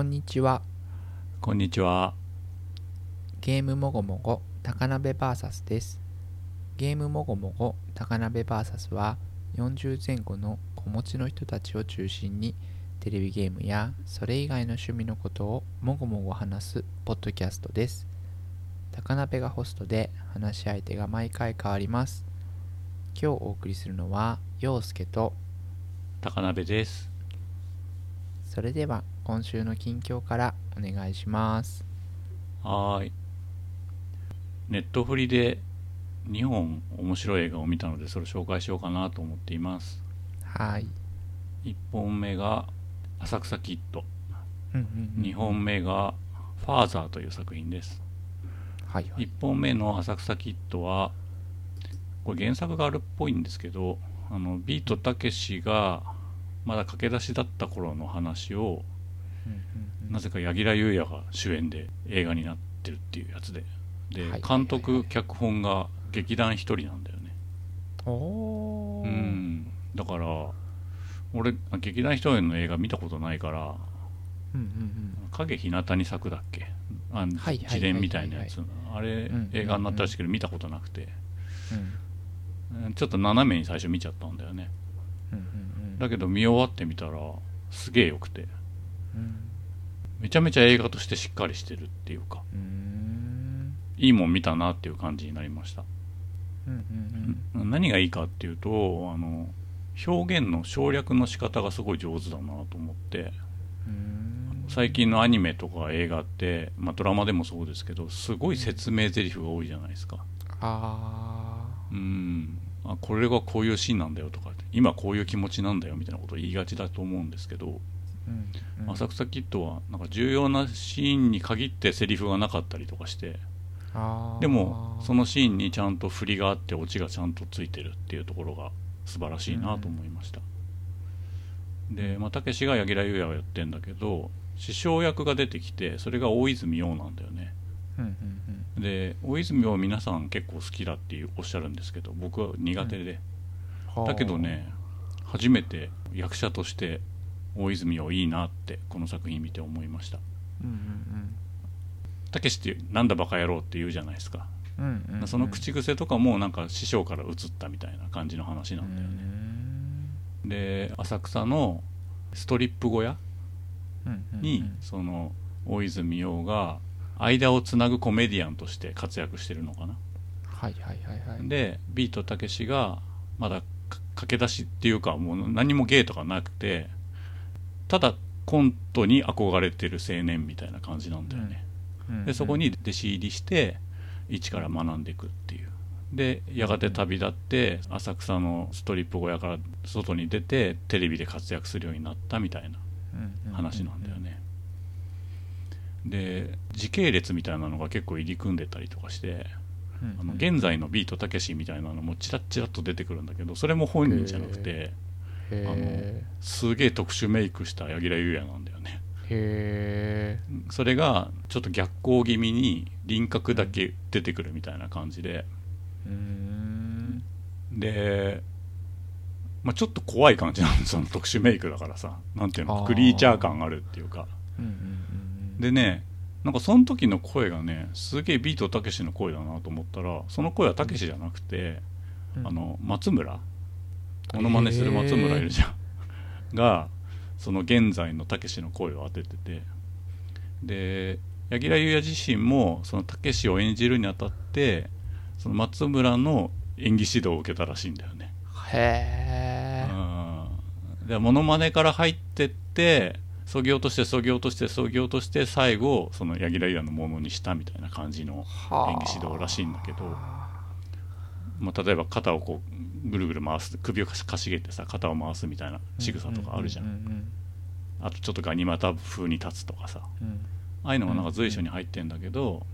こんにちは。こんにちは。ゲームもごもご高鍋 VS です。ゲームもごもご高鍋 VS は40前後の子持ちの人たちを中心にテレビゲームやそれ以外の趣味のことをもごもご話すポッドキャストです。高鍋がホストで話し相手が毎回変わります。今日お送りするのは陽介と高鍋です。それでは今週の近況からお願いします。はーい。ネットフリで2本面白い映画を見たので、それを紹介しようかなと思っています。はい。1本目が浅草キッド。うんうんうん2本目がファーザーという作品です。はいはい1本目の浅草キッドは、これ原作があるっぽいんですけど、あのビートたけしがまだ駆け出しだった頃の話をなぜか柳楽優弥が主演で映画になってるっていうやつで。で、はい監督脚本が劇団一人なんだよね。うん。だから俺劇団一人の映画見たことないからうんうん「影日向に咲く」だっけ？あ自伝みたいなやつ。あれうん映画になったらしいけど見たことなくて。うん。うんちょっと斜めに最初見ちゃったんだよね。だけど見終わってみたらすげえよくて。うんめちゃめちゃ映画としてしっかりしてるっていうか。うん。いいもん見たなっていう感じになりました。うんうんうん。何がいいかっていうとあの表現の省略の仕方がすごい上手だなと思って。うん。最近のアニメとか映画って、まあ、ドラマでもそうですけどすごい説明台詞が多いじゃないですか。あうん。あこれがこういうシーンなんだよとか今こういう気持ちなんだよみたいなことを言いがちだと思うんですけど、ーうんうん。浅草キッドはなんか重要なシーンに限ってセリフがなかったりとかして。でもそのシーンにちゃんと振りがあってオチがちゃんとついてるっていうところが素晴らしいなと思いました、でまあたけしが柳楽優弥をやってんだけど師匠役が出てきてそれが大泉洋なんだよね。うんうんうん。で大泉洋は皆さん結構好きだっていうおっしゃるんですけど僕は苦手で、はあ。だけどね初めて役者として大泉洋いいなってこの作品見て思いました。たけしってなんだバカ野郎って言うじゃないですか。うんうんうん。うんその口癖とかもなんか師匠から移ったみたいな感じの話なうんだよね、んで浅草のストリップ小屋うんうんに、その大泉洋が間をつなぐコメディアンとして活躍してるのかな。はいはいはいはい。でビートたけしがまだか駆け出しっていうかもう何も芸とかなくてただコントに憧れてる青年みたいな感じなんだよね、うん。でそこに弟子入りして一から学んでいくっていう。でやがて旅立って浅草のストリップ小屋から外に出てテレビで活躍するようになったみたいな話なんだよね。で時系列みたいなのが結構入り組んでたりとかしてうん。あの現在のビートたけしみたいなのもチラッチラッと出てくるんだけどそれも本人じゃなくてへすげえ特殊メイクした柳楽優弥なんだよね。えへえそれがちょっと逆光気味に輪郭だけ出てくるみたいな感じで。うん。で、まあ、ちょっと怖い感じなんですその特殊メイクだからさ。なんていうのクリーチャー感あるっていうか。うんうんうん。でねなんかその時の声がねすげえビートたけしの声だなと思ったらその声はたけしじゃなくて、うん。あの松村モノマネする松村いるじゃん。がその現在のたけしの声を当ててて。で柳楽優弥自身もそのたけしを演じるにあたってその松村の演技指導を受けたらしいんだよね。へえうん。でモノマネから入ってってそぎ落としてそぎ落としてそぎ落として最後その柳楽優弥のものにしたみたいな感じの演技指導らしいんだけど、まあ、例えば肩をこうぐるぐる回す首をかしげてさ肩を回すみたいな仕草とかあるじゃん,、あとちょっとガニ股風に立つとかさ。うん。うんああいうのがなんか随所に入ってんだけど、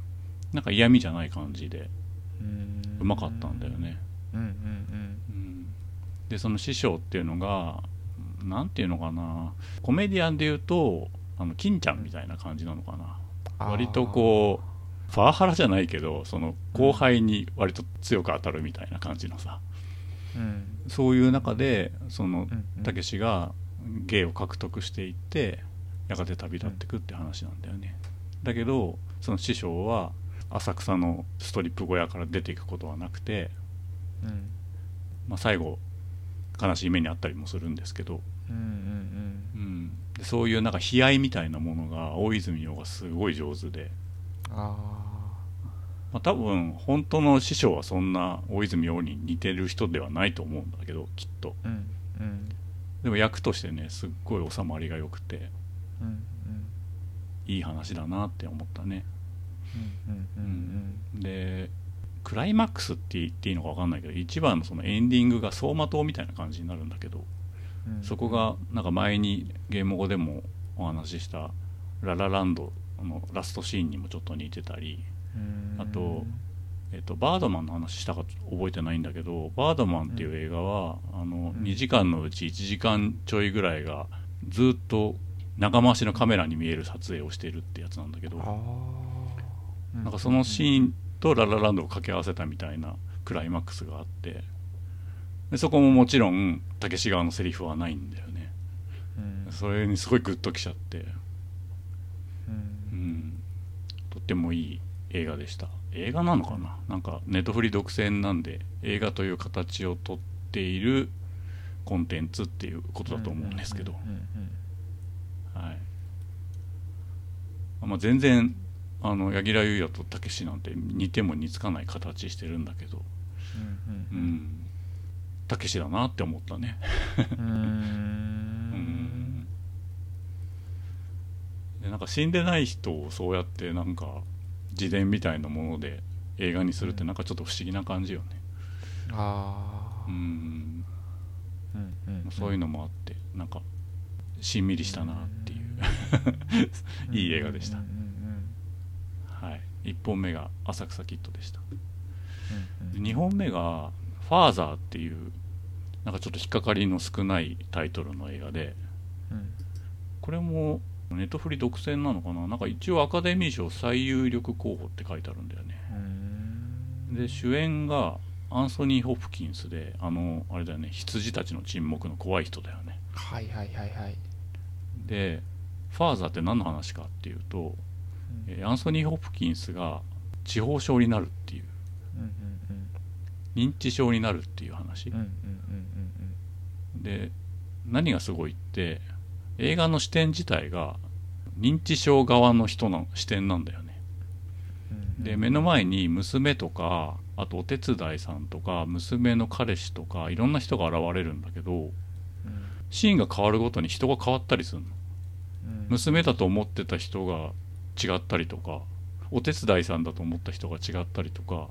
なんか嫌味じゃない感じでうまかったんだよね、でその師匠っていうのがなんていうのかな。コメディアンで言うとあの金ちゃんみたいな感じなのかな。割とこうパワハラじゃないけどその後輩に割と強く当たるみたいな感じのさそういう中でそのうんうん。たけしが芸を獲得していってやがて旅立ってくって話なんだよね、だけどその師匠は浅草のストリップ小屋から出ていくことはなくて、うん。まあ、最後悲しい目にあったりもするんですけど、うんうんうん、でそういうなんか悲哀みたいなものが大泉洋がすごい上手で、うんあまあ、多分本当の師匠はそんな大泉洋に似てる人ではないと思うんだけどきっと。あうんうん。でも役としてねすっごい収まりが良くてうんうん。いい話だなって思ったね。でクライマックスって言っていいのか分かんないけど一番のそのエンディングが走馬灯みたいな感じになるんだけどうん。そこがなんか前にゲーム語でもお話ししたララランドのラストシーンにもちょっと似てたり、うんあとえっとバードマンの話したか覚えてないんだけどバードマンっていう映画は、あのうん。2時間のうち1時間ちょいぐらいがずっと長回しのカメラに見える撮影をしてるってやつなんだけど、ああなんかそのシーンとララランドを掛け合わせたみたいなクライマックスがあってでそこももちろんたけし側のセリフはないんだよね。うん。それにすごいグッときちゃって、うん。うん、とってもいい映画でした。映画なのかな？なんかネットフリ独占なんで映画という形をとっているコンテンツっていうことだと思うんですけど、はい。まあ、全然あの柳楽優弥とたけしなんて似ても似つかない形してるんだけど。たけしだなって思ったね。うん。でなんか死んでない人をそうやってなんか自伝みたいなもので映画にするってなんかちょっと不思議な感じよね。ああうん。うんうんそういうのもあってなんかしんみりしたなっていう。いい映画でした。はい。1本目が「浅草キッド」でした。うんうん2本目が「ファーザー」っていうなんかちょっと引っかかりの少ないタイトルの映画でうん。これもネットフリ独占なのかな？なんか一応アカデミー賞最有力候補って書いてあるんだよね。うんで主演がアンソニー・ホプキンスであのあれだよね羊たちの沈黙の怖い人だよね。はいはいはいはい。でファーザーって何の話かっていうと、えーアンソニー・ホプキンスが地方症になるっていう。うんうん認知症になるっていう話。うんうんうんうん。で何がすごいって映画の視点自体が認知症側の人の視点なんだよね。うん。で目の前に娘とかあとお手伝いさんとか娘の彼氏とかいろんな人が現れるんだけどうん。シーンが変わるごとに人が変わったりするの。うん。娘だと思ってた人が違ったりとかお手伝いさんだと思った人が違ったりとか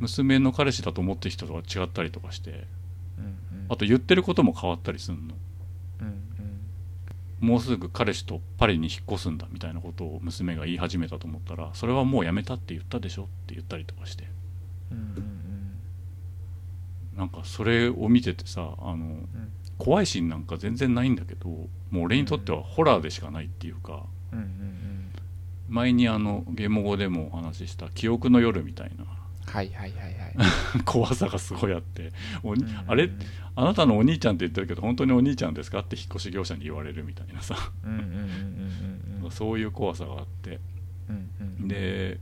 娘の彼氏だと思ってる人が違ったりとかしてあと言ってることも変わったりするの。うんもうすぐ彼氏とパリに引っ越すんだみたいなことを娘が言い始めたと思ったらそれはもうやめたって言ったでしょって言ったりとかして。うんうんなんかそれを見ててさあのうん。怖いシーンなんか全然ないんだけどもう俺にとってはホラーでしかないっていうか前にあのゲーム語でもお話しした「記憶の夜」みたいなはいはいはいはい。怖さがすごいあって。おにうん。あれあなたのお兄ちゃんって言ってるけど本当にお兄ちゃんですか？って引っ越し業者に言われるみたいなさ。うんうんうんうんうん そういう怖さがあって。うんうんで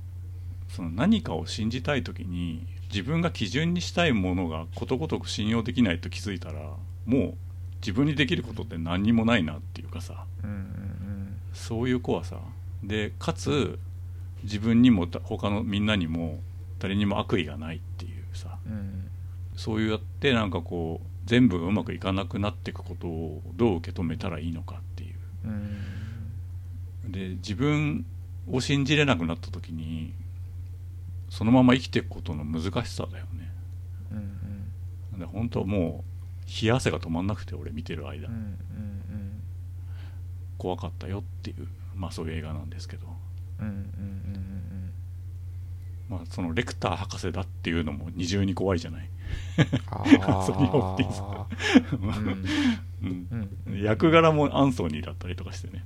その何かを信じたい時に自分が基準にしたいものがことごとく信用できないと気づいたらもう自分にできることって何にもないなっていうかさ。うんうん。そういう怖さ。でかつ自分にも他のみんなにも誰にも悪意がないっていうさ。うん。うんそうやってなんかこう全部うまくいかなくなっていくことをどう受け止めたらいいのかっていう。うん。で自分を信じれなくなった時にそのまま生きていくことの難しさだよね。うんで本当もう冷や汗が止まんなくて俺見てる間。うんうん怖かったよっていうまあそういう映画なんですけど。うんうんうんまあそのレクター博士だっていうのも二重に怖いじゃない、あソニーホプキンスあうん。役柄もアンソニーだったりとかしてね。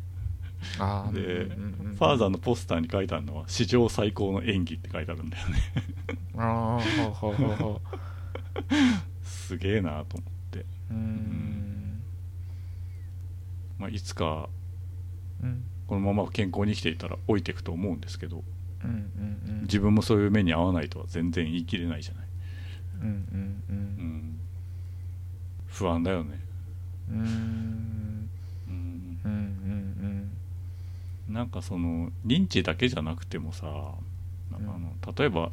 でファーザーのポスターに書いてあるのは史上最高の演技って書いてあるんだよね。ああほうほうほうほすげえなと思って。ううん。まあ、いつかうん。このまま健康に生きていたら老いていくと思うんですけどうんうんうん。自分もそういう目に遭わないとは全然言い切れないじゃない、うんうんううん。ん、不安だよね、うん。うんうん、うんうん。なんかその認知だけじゃなくてもさあの例えば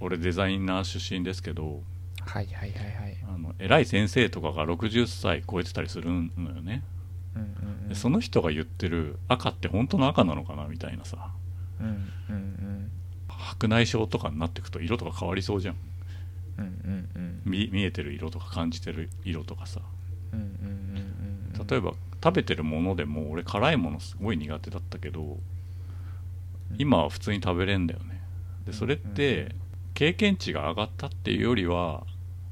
俺デザイナー出身ですけどはいはいはいはい。あの偉い先生とかが60歳超えてたりするのよね。うんうんうん。でその人が言ってる赤って本当の赤なのかなみたいなさ白内障とかになっていくと色とか変わりそうじゃん。うんうんうん。見見えてる色とか感じてる色とかさ。うんうんうんうん例えば食べてるものでも俺辛いものすごい苦手だったけど今は普通に食べれんだよね。でそれって経験値が上がったっていうよりは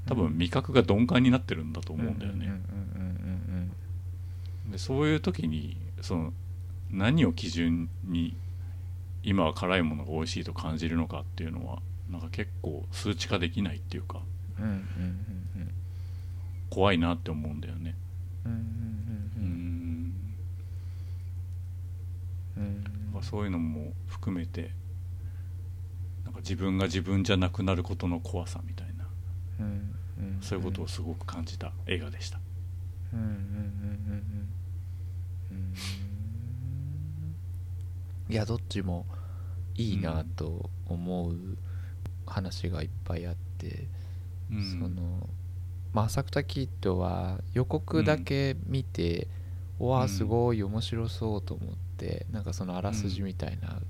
多分味覚が鈍感になってるんだと思うんだよね。でそういう時にその何を基準に今は辛いものが美味しいと感じるのかっていうのはなんか結構数値化できないっていうかうんうんうんうん怖いなって思うんだよねうんうんうんうんそういうのも含めてなんか自分が自分じゃなくなることの怖さみたいなうんうんそういうことをすごく感じた映画でしたうんうんうんうんいやどっちもいいなと思う話がいっぱいあって、うん。そのまあ浅草キッドは予告だけ見て、うんすごい面白そうと思ってなんかそのあらすじみたいな、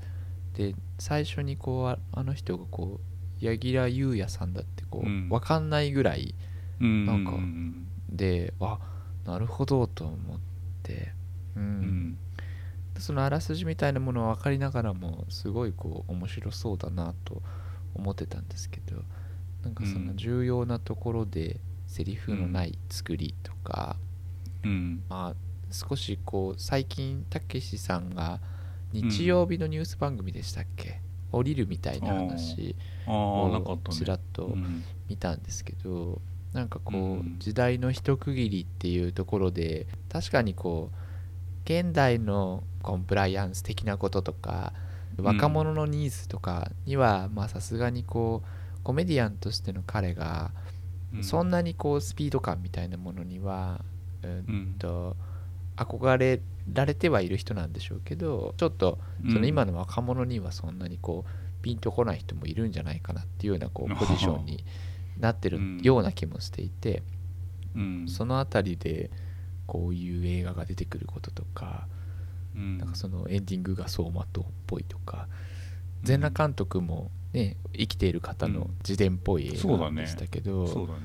で最初にこうああの人がこう柳楽優弥さんだってこう、うん。分かんないぐらいうんなんかうん。であなるほどと思って、うん。うんそのあらすじみたいなものは分かりながらもすごいこう面白そうだなと思ってたんですけどなんかその重要なところでセリフのない作りとか、うん。まあ少しこう最近たけしさんが日曜日のニュース番組でしたっけ、降りるみたいな話をちらっとうん。見たんですけどなんかこう、うん。時代の一区切りっていうところで確かにこう現代のコンプライアンス的なこととか若者のニーズとかにはまあさすがにこうコメディアンとしての彼がうん。そんなにこうスピード感みたいなものにはうん。うんと憧れられてはいる人なんでしょうけどちょっとその今の若者にはそんなにこうピンとこない人もいるんじゃないかなっていうようなこうポジションになってる ような気もしていてうん。その辺りでこういう映画が出てくることとかうんなんかそのエンディングが走馬灯っぽいとか全裸監督もね生きている方の自伝っぽい映画でしたけどそうだね。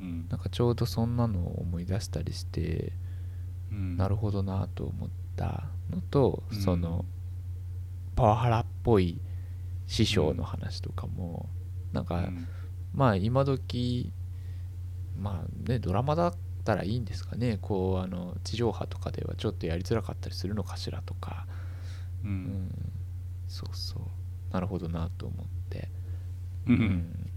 うん。なんかちょうどそんなのを思い出したりしてうん。なるほどなと思ったのと、うん。そのパワハラっぽい師匠の話とかも、なんか、うんまあ今時まあねドラマだったらいいんですかね。こうあの地上波とかではちょっとやりづらかったりするのかしらとか、ううん。ん、そうそう。なるほどなと思って。うん。うん。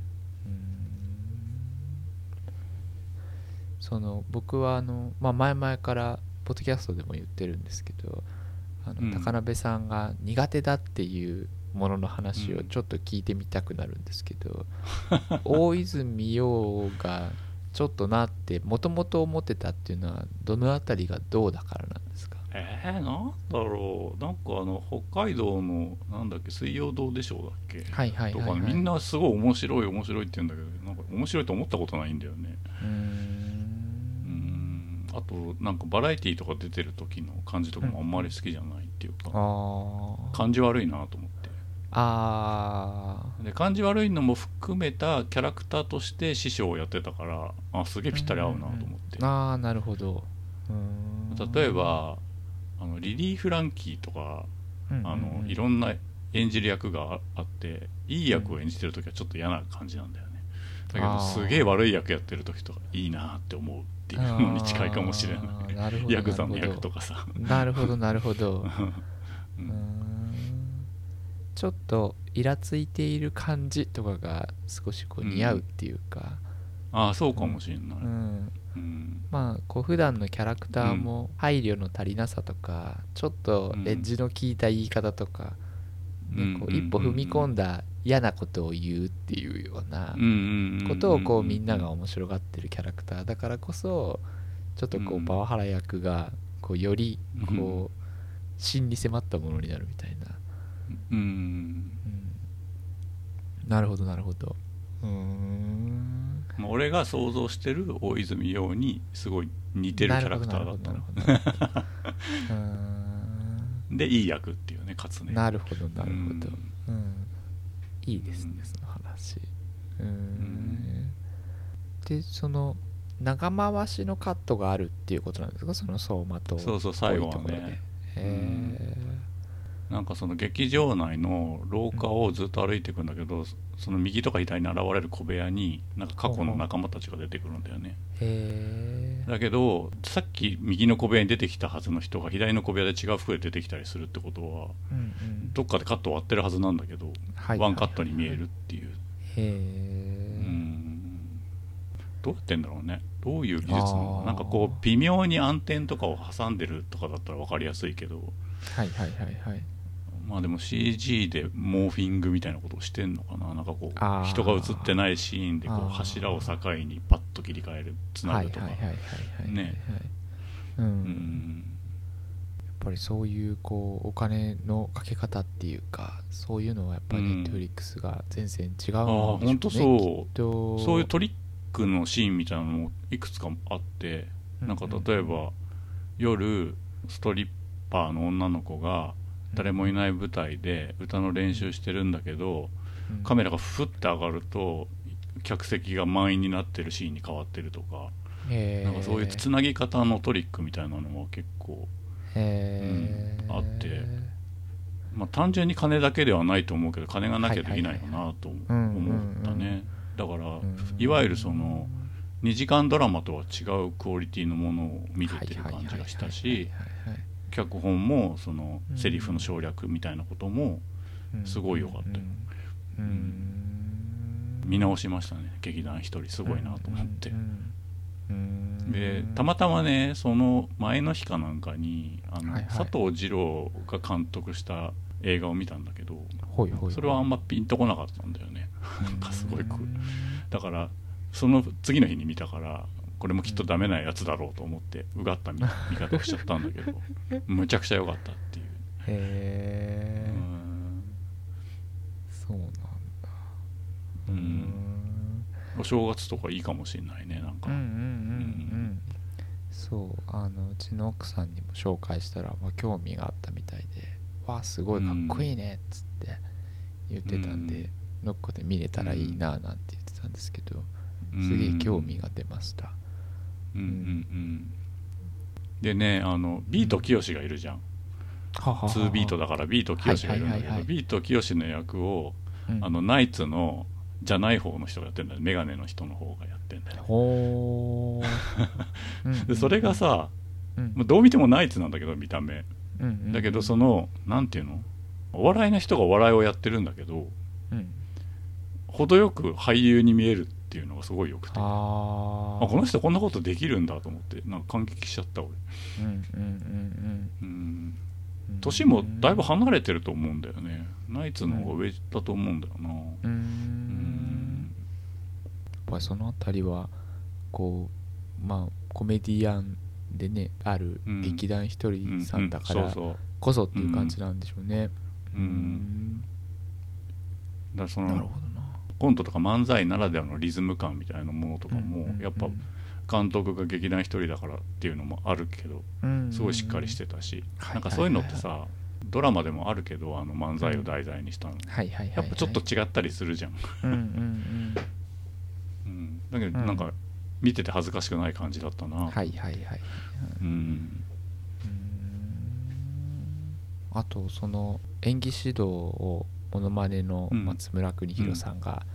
その僕はあの、まあ、前々からポッドキャストでも言ってるんですけどあの、うん。高鍋さんが苦手だっていうものの話をうん。ちょっと聞いてみたくなるんですけど、大泉洋がちょっとなってもともと思ってたっていうのはどのあたりがどうだからなんですか？えー、なんだろう。なんかあの北海道のなんだっけ水曜どうでしょうだっけ、はいはいとかみんなすごい面白い面白いって言うんだけどなんか面白いと思ったことないんだよね。うん。ん。あとなんかバラエティーとか出てる時の感じとかもあんまり好きじゃないっていうか、あー。感じ悪いなと思ってあで感じ悪いのも含めたキャラクターとして師匠をやってたからあすげえぴったり合うなと思って。ーあーなるほど。例えばあのリリー・フランキーとかうんうんうん。あのいろんな演じる役があっていい役を演じてる時はちょっと嫌な感じなんだよね。だけどすげえ悪い役やってる時とかいいなって思うっていうのに近いかもしれない。ヤクザの役とかさ。なるほどなるほど。うんちょっとイラついている感じとかが少しこう似合うっていうか、ああそうかもしれない、うん。うん。まあこう普段のキャラクターも配慮の足りなさとかちょっとエッジの効いた言い方とか、ね、こう一歩踏み込んだ嫌なことを言うっていうようなことをこうみんなが面白がってるキャラクターだからこそちょっとこうパワハラ役がこうよりこう真に迫ったものになるみたいな、うん。うん、なるほどなるほど。うーん。まあ、俺が想像してる大泉洋にすごい似てるキャラクターだったの。でいい役っていうねかつね。なるほどなるほど、うん。うん、いいですね、うんその話。うーんん。でその長回しのカットがあるっていうことなんですか？その走馬灯そうそう最後はね。へなんかその劇場内の廊下をずっと歩いていくんだけど、その右とか左に現れる小部屋になんか過去の仲間たちが出てくるんだよね、だけどさっき右の小部屋に出てきたはずの人が左の小部屋で違う服で出てきたりするってことはうんうん。どっかでカット終わってるはずなんだけど、はいワンカットに見えるっていう、へうえん。どうやってんだろうね。どういう技術なの？なんかこう微妙に暗転とかを挟んでるとかだったら分かりやすいけど。はいはいはいはいまあでも CG でモーフィングみたいなことをしてんのかな。なんかこう人が映ってないシーンでこう柱を境にパッと切り替えるつなはいぐとかねはいうん、うやっんぱりそういうこうお金のかけ方っていうかそういうのはやっぱりうん。ネットフリックスが全然違うんでしああょうね本当そう。そういうトリックのシーンみたいなのもいくつかあってなんか例えば夜ストリッパーの女の子が誰もいない舞台で歌の練習してるんだけどカメラがフッて上がると客席が満員になってるシーンに変わってるとかラなんかそういうつなぎ方のトリックみたいなのは結構、うんあって。まあ、単純に金だけではないと思うけど金がなきゃできないよなと思ったね。だからいわゆるその2時間ドラマとは違うクオリティのものを見れてる感じがしたし脚本もそのセリフの省略みたいなこともすごい良かったよ。うん。うん。見直しましたね。劇団一人。すごいなと思って。でたまたまねその前の日かなんかにあの、はいはい。佐藤二郎が監督した映画を見たんだけどそれはあんまピンとこなかったんだよね。なんかすごいだからその次の日に見たからこれもきっとダメなやつだろうと思ってうがった見見方をしちゃったんだけど むちゃくちゃ良かったっていう、へえうん。そうなんだ。ううん。んお正月とかいいかもしれないねなんか、うんうんうんうんそうあのうちの奥さんにも紹介したら、まあ、興味があったみたいで「わあすごいかっこいいね」っつって言ってたんで、うん。どっかで見れたらいいななんて言ってたんですけど、うん。すげえ興味が出ました、うんうんうん。でねあのビートきよしがいるじゃん。はははは。2ビートだからビートきよしがいるんだけはいはいはいはい。どビートきよしの役をうん。あのナイツのじゃない方の人がやってんだよメガネの人の方がやってんだよ でそれがさ、うん。まあどう見てもナイツなんだけど見た目。うんうんだけどそのなんていうの？お笑いの人がお笑いをやってるんだけどうん。程よく俳優に見えるっていうのがすごいよくて。あこの人こんなことできるんだと思ってなんか感激しちゃった俺。うんうんうんうんうん。年もだいぶ離れてると思うんだよね。ナイツの方が上だと思うんだよな。うん。んやっぱりそのあたりはこうまあコメディアンでねあるうん劇団ひとりさんだからこそっていう感じなんでしょうね。そううん。だからそなるのほどなコントとか漫才ならではのリズム感みたいなものとかもやっぱ監督が劇団一人だからっていうのもあるけどうん。すごいしっかりしてたしはい。なんかそういうのってさドラマでもあるけどあの漫才を題材にしたの。はいはいはいやっぱちょっと違ったりするじゃん。だけどうん。なんか見てて恥ずかしくない感じだったな。はいはいはい。うん。あとその演技指導をモノマネのうん松村邦弘さんが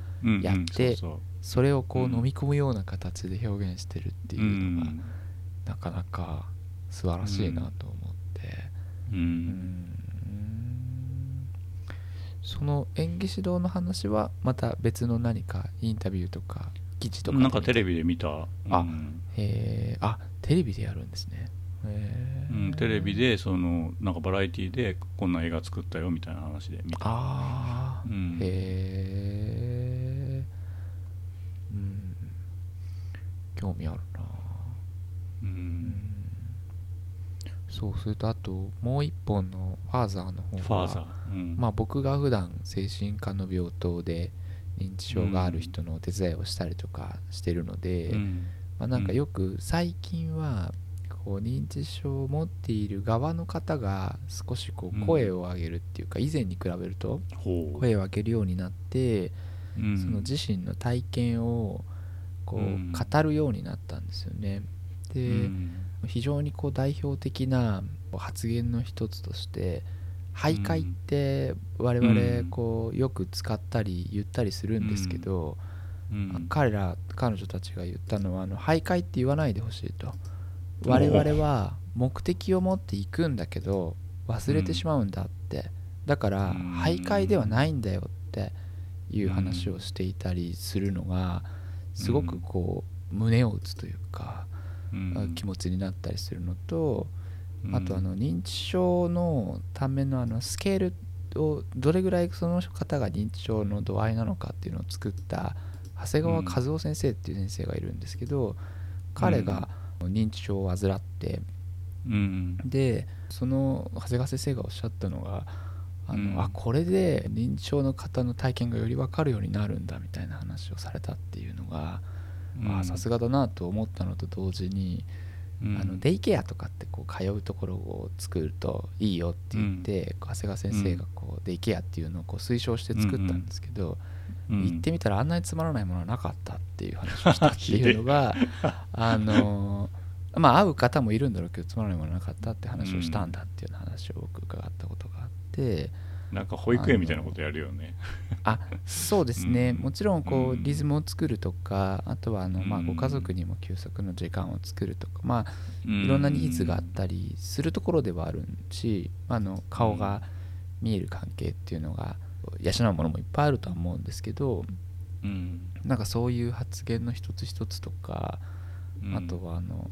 やってそれをこううん飲み込むような形で表現してるっていうのがん。なかなか素晴らしいなと思って。ううん。んその演技指導の話はまた別の何かインタビューとか記事とかなんかテレビで見た。あうん。へえあテレビでやるんですねうん、テレビでそのなんかバラエティでこんな映画作ったよみたいな話で見た。ああ、うん。へえうん。興味あるな。ううん。んそうするとあともう一本の「ファーザー」の方はファーザー、うん。まあ僕が普段精神科の病棟で認知症がある人のお手伝いをしたりとかしてるので、うん。まあ、なんかよく最近はこう認知症を持っている側の方が少しこう声を上げるっていうか以前に比べると声を上げるようになってうん。その自身の体験をこううん。語るようになったんですよね。うでん。非常にこう代表的な発言の一つとして徘徊って我々こうよく使ったり言ったりするんですけど、うん。彼ら彼女たちが言ったのはあの徘徊って言わないでほしいと我々は目的を持っていくんだけど忘れてしまうんだって。だからうん。徘徊ではないんだよっていう話をしていたりするのがすごくこう胸を打つというかうん。気持ちになったりするのとうん。あとあの認知症のためのあのスケールをどれぐらいその方が認知症の度合いなのかっていうのを作った長谷川和夫先生っていう先生がいるんですけど彼が認知症を患ってうんでその長谷川先生がおっしゃったのがあの、うん。あこれで認知症の方の体験がより分かるようになるんだみたいな話をされたっていうのがうん。あさすがだなと思ったのと同時にうん。あのデイケアとかってこう通うところを作るといいよって言って、長谷川先生がこうデイケアっていうのをこう推奨して作ったんですけど、うん行ってみたらあんなにつまらないものはなかったっていう話をしたっていうのが あのーまあ会う方もいるんだろうけどつまらないものはなかったって話をしたんだっていうような話を僕伺ったことがあって。なんか保育園みたいなことやるよね。あそうですね、うん。もちろんこううん。リズムを作るとかあとはあの、まあ、うん。ご家族にも休息の時間を作るとかまあいいろんなニーズがあったりするところではあるし、あの顔が見える関係っていうのが養うものもいっぱいあるとは思うんですけどうん。なんかそういう発言の一つ一つとか、うん。あとはあの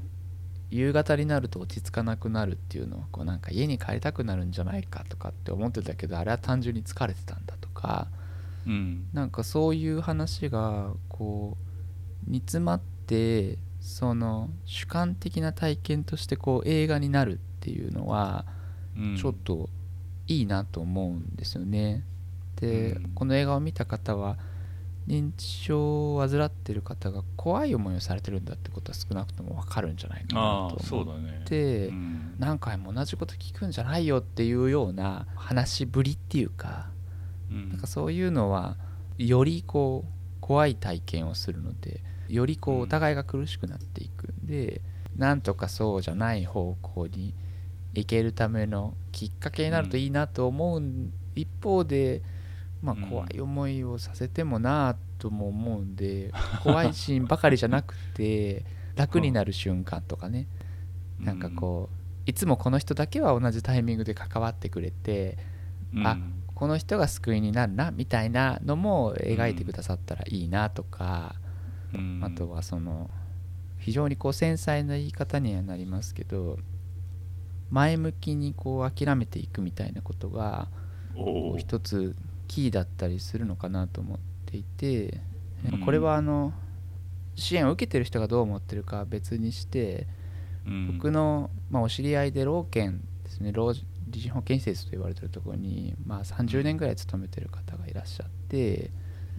夕方になると落ち着かなくなるっていうのはこうなんか家に帰りたくなるんじゃないかとかって思ってたけどあれは単純に疲れてたんだとかうん。なんかそういう話がこう煮詰まってその主観的な体験としてこう映画になるっていうのはうん。ちょっといいなと思うんですよね。で、うん。この映画を見た方は認知症を患ってる方が怖い思いをされてるんだってことは少なくとも分かるんじゃないかなと思っそうだね。て、うん。何回も同じこと聞くんじゃないよっていうような話しぶりっていうかうん。なんかそういうのはよりこう怖い体験をするのでよりこううんお互いが苦しくなっていくんで、なんとかそうじゃない方向に行けるためのきっかけになるといいなと思う一方で、まあ、うん。怖い思いをさせてもなとも思うんで 怖いシーンばかりじゃなくて楽になる瞬間とかね。なんかこういつもこの人だけは同じタイミングで関わってくれてうん。あこの人が救いになるなみたいなのも描いてくださったらいいなとか、うん。あとはその非常にこう繊細な言い方にはなりますけど前向きにこう諦めていくみたいなことが一つキーだったりするのかなと思っていてうん。これはあの支援を受けてる人がどう思ってるかは別にしてうん。僕の、まあ、お知り合いで老健ですね老人保健施設と言われてるところに、まあ、30年ぐらい勤めてる方がいらっしゃって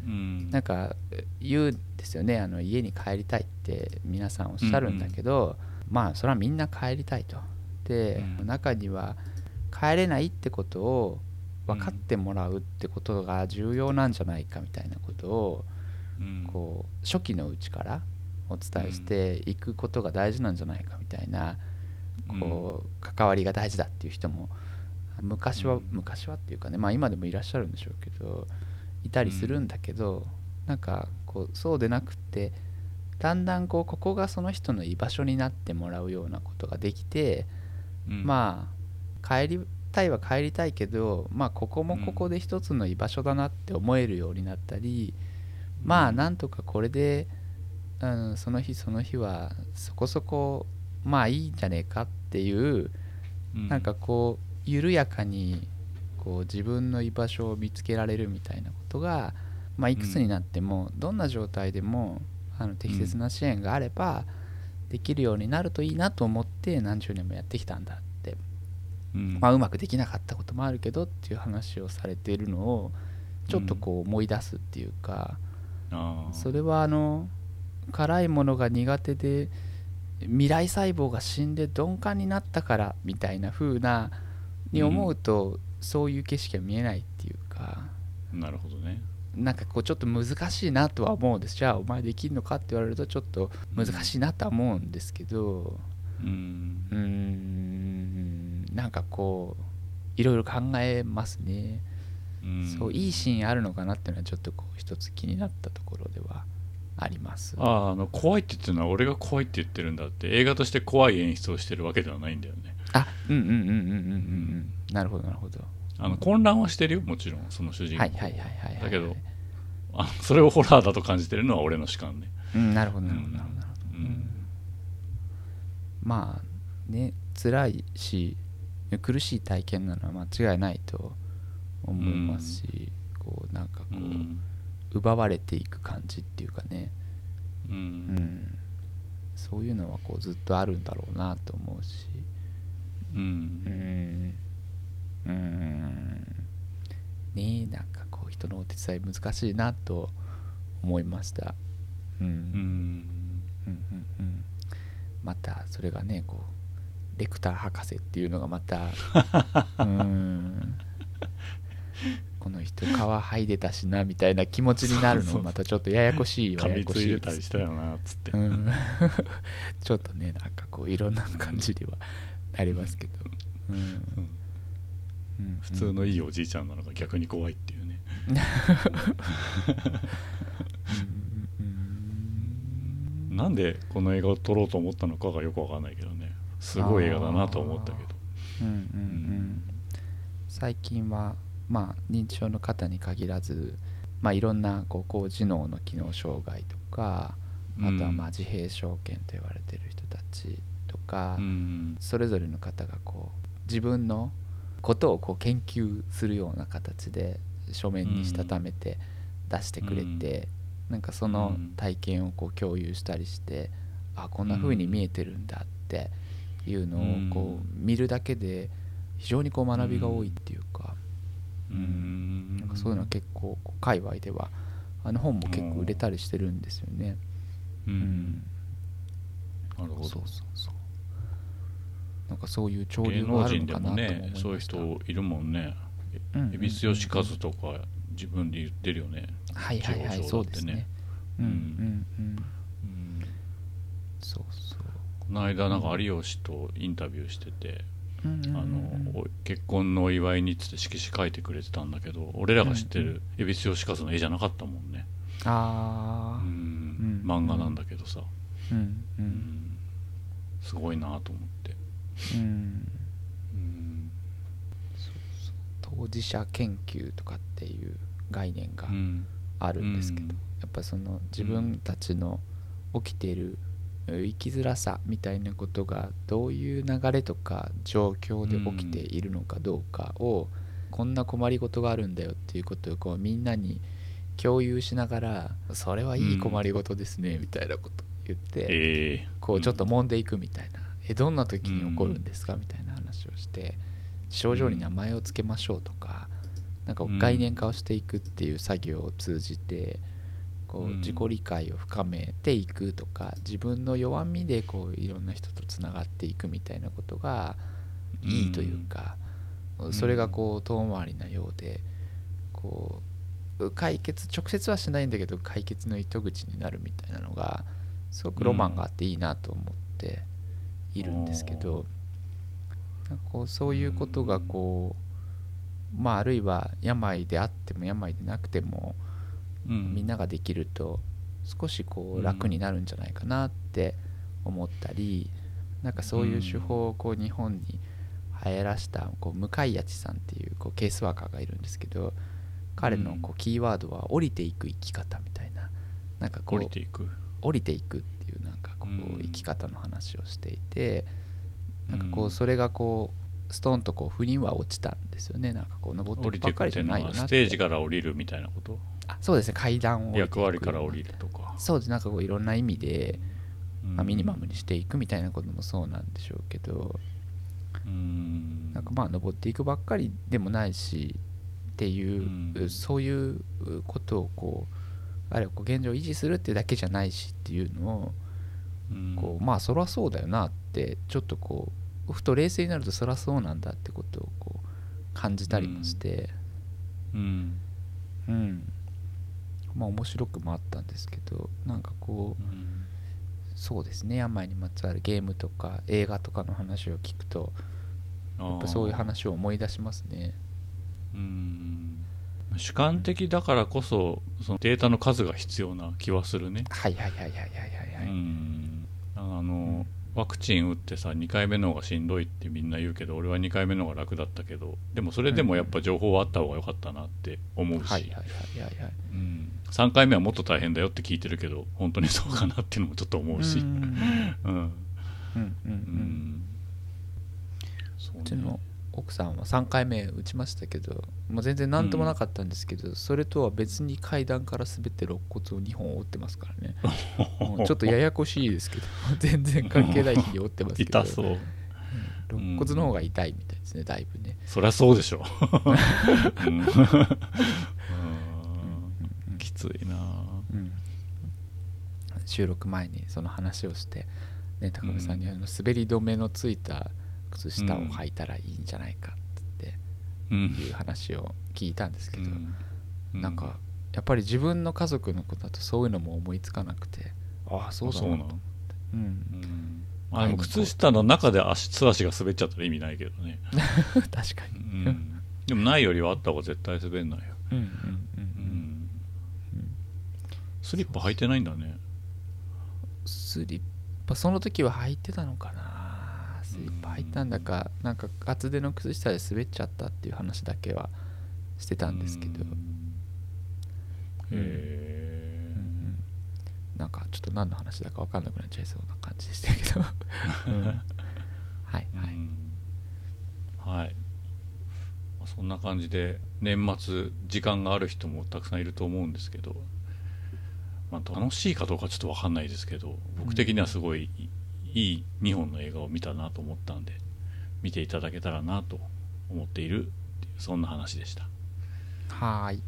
うん。なんか言うんですよねあの家に帰りたいって皆さんおっしゃるんだけど、まあそれはみんな帰りたいと。で、うん。中には帰れないってことを分かってもらうってことが重要なんじゃないかみたいなことをうん。こう初期のうちからお伝えしていくことが大事なんじゃないかみたいなこう関わりが大事だっていう人も昔はうん。昔はっていうかねまあ今でもいらっしゃるんでしょうけどいたりするんだけどなんかこうそうでなくってだんだんこうここがその人の居場所になってもらうようなことができてうん。まあ帰りたいは帰りたいけどまあここもここで一つの居場所だなって思えるようになったりまあなんとかこれでうん、その日その日はそこそこまあいいんじゃねえかっていううん。なんかこう緩やかにこう自分の居場所を見つけられるみたいなことが、まあ、いくつになってもどんな状態でもあの適切な支援があればできるようになるといいなと思って何十年もやってきたんだって、うん。まあ、うまくできなかったこともあるけどっていう話をされているのをちょっとこう思い出すっていうか、それはあの辛いものが苦手で未来細胞が死んで鈍感になったからみたいな風なに思うと、そういう景色が見えないっていうかなるほどね。なんかこうちょっと難しいなとは思うんです。じゃあお前できるのかって言われるとちょっと難しいなとは思うんですけどうん。うーん。なんかこういろいろ考えますね、うん。そういいシーンあるのかなっていうのはちょっとこう一つ気になったところではあります。あああの怖いって言ってるのは俺が怖いって言ってるんだって映画として怖い演出をしてるわけではないんだよね。あうんうんうんうんうんうんうん。なるほどなるほど。あの混乱はしてるよ。もちろんその主人公。はいはいはいはいはい。だけどあそれをホラーだと感じてるのは俺の主観ね。うんなるほどなるほどなるほどなるほど。うんまあね辛いし苦しい体験なのは間違いないと思いますし、こうなんかこう、うん。奪われていく感じっていうかね、ううん。ん、そういうのはこうずっとあるんだろうなと思うし。ううんん。うん。ねえなんかこう人のお手伝い難しいなと思いました。うん。うん。うんうんうんまたそれがねこうレクター博士っていうのがまた うん。この人皮剥いでたしなみたいな気持ちになるの。またちょっとややこしいはややこしいたりしたよなっつって。うん。ちょっとねなんかこういろんな感じにはなりますけど、うん。うん。うん。普通のいいおじいちゃんなのが逆に怖いっていうね。うんうんなんでこの映画を撮ろうと思ったのかがよくわかんないけどね。すごい映画だなと思ったけど。うんうんうん。最近はまあ認知症の方に限らず、まあ、いろんなこう高知能の機能障害とかあとはまあ自閉症犬と言われてる人たちとか、うんそれぞれの方がこう自分のことをこう研究するような形で書面にしたためて出してくれて、なんかその体験をこう共有したりして、あこんな風に見えてるんだっていうのをこう見るだけで非常にこう学びが多いっていうか,、うん。なんかそういうのは結構界隈ではあの本も結構売れたりしてるんですよね。ううん。ん。なるほど。そうそうそうなんかそういう潮芸流があるのかなとねそういう人いるもんね。うんうんうん。恵比寿義和とか自分で言ってるよねはいはいはいそうですね。うん。うんうんうん。そうそう。この間なんか有吉とインタビューしててあのお結婚のお祝いにっつって色紙書いてくれてたんだけど俺らが知ってる恵比寿義和の絵じゃなかったもんね。うああん漫画なんだけどさ。うんううん。んすごいなと思って。うん。うん。当事者研究とかっていう概念が。うんあるんですけど、うん。やっぱその自分たちの起きている生きづらさみたいなことがどういう流れとか状況で起きているのかどうかを、こんな困りごとがあるんだよっていうことをこうみんなに共有しながらそれはいい困りごとですねみたいなことを言って、ええこうちょっと揉んでいくみたいな、えどんな時に起こるんですかみたいな話をして症状に名前を付けましょうとかなんか概念化をしていくっていう作業を通じてこううん。自己理解を深めていくとか自分の弱みでこういろんな人とつながっていくみたいなことがいいというかん。それがこう遠回りなようでこう解決直接はしないんだけど解決の糸口になるみたいなのがすごくロマンがあっていいなと思っているんですけど、なんかこうそういうことがこうまああるいは病であっても病でなくてもうん。みんなができると少しこう楽になるんじゃないかなって思ったり、なんかそういう手法をこう日本に流行らしたこう向井谷さんっていうこうケースワーカーがいるんですけど彼のこうキーワードは降りていく生き方みたいななんかこ降うりていく。降りていくっていうなんかこうん。う生き方の話をしていてなんかこううん。それがこうストンとこう腑には落ちたんですよね。なんかこう登ってばっかりじゃないよなステージから降りるみたいなこと？あそうですね。階段を役割から降りるとか、そうですなんかこういろんな意味で、うん。まあ、ミニマムにしていくみたいなこともそうなんでしょうけど。うん。なんかまあ登っていくばっかりでもないしっていう、うん。そういうことをこうあるいはこう現状を維持するっていうだけじゃないしっていうのをうん。こうまあそらそうだよなってちょっとこうふと冷静になるとそらそうなんだってことをこう感じたりもして。うん。うん、まあ面白くもあったんですけどなんかこううん。そうですね。病にまつわるゲームとか映画とかの話を聞くとやっぱそういう話を思い出しますね。うん。主観的だからこそそのデータの数が必要な気はするね。はいはいはいはいはいはいはい、うん。あのワクチン打ってさ2回目の方がしんどいってみんな言うけど俺は2回目の方が楽だったけどでもそれでもやっぱ情報はあった方が良かったなって思うし、はいはいはいはいはい。うん、3回目はもっと大変だよって聞いてるけど本当にそうかなっていうのもちょっと思うし。うん。うん。うんうんううん。う奥さんは3回目打ちましたけど、まあ、全然何ともなかったんですけど、それとは別に階段から滑って肋骨を2本折ってますからね。ちょっとややこしいですけど全然関係ない日に折ってますけど。痛そう。肋骨の方が痛いみたいですねだいぶね。そりゃそうでしょ、うん。うん。きついな。うん。収録前にその話をして、ね、高部さんにあの滑り止めのついた靴下を履いたらいいんじゃないかってうん。いう話を聞いたんですけど、うなんかやっぱり自分の家族のことだとそういうのも思いつかなくてああそうそうなのうん。うん。あでも靴下の中で足素足が滑っちゃったら意味ないけどね、確かうにん、でもないよりはあった方が絶対滑んないよ、うんうんうんううん。ん、スリッパ履いてないんだね。スリッパその時は履いてたのかなスリッパ履いたんだかなんか厚手の靴下で滑っちゃったっていう話だけはしてたんですけど、うん。へえうんうん。なんかちょっと何の話だか分かんなくなっちゃいそうな感じでしたけど、うん。はいはい、はい。まあそんな感じで年末時間がある人もたくさんいると思うんですけど、まあ、楽しいかどうかちょっと分かんないですけど僕的にはすごいいいい2本の映画を見たなと思ったんで見ていただけたらなと思っているそんな話でした。はーい。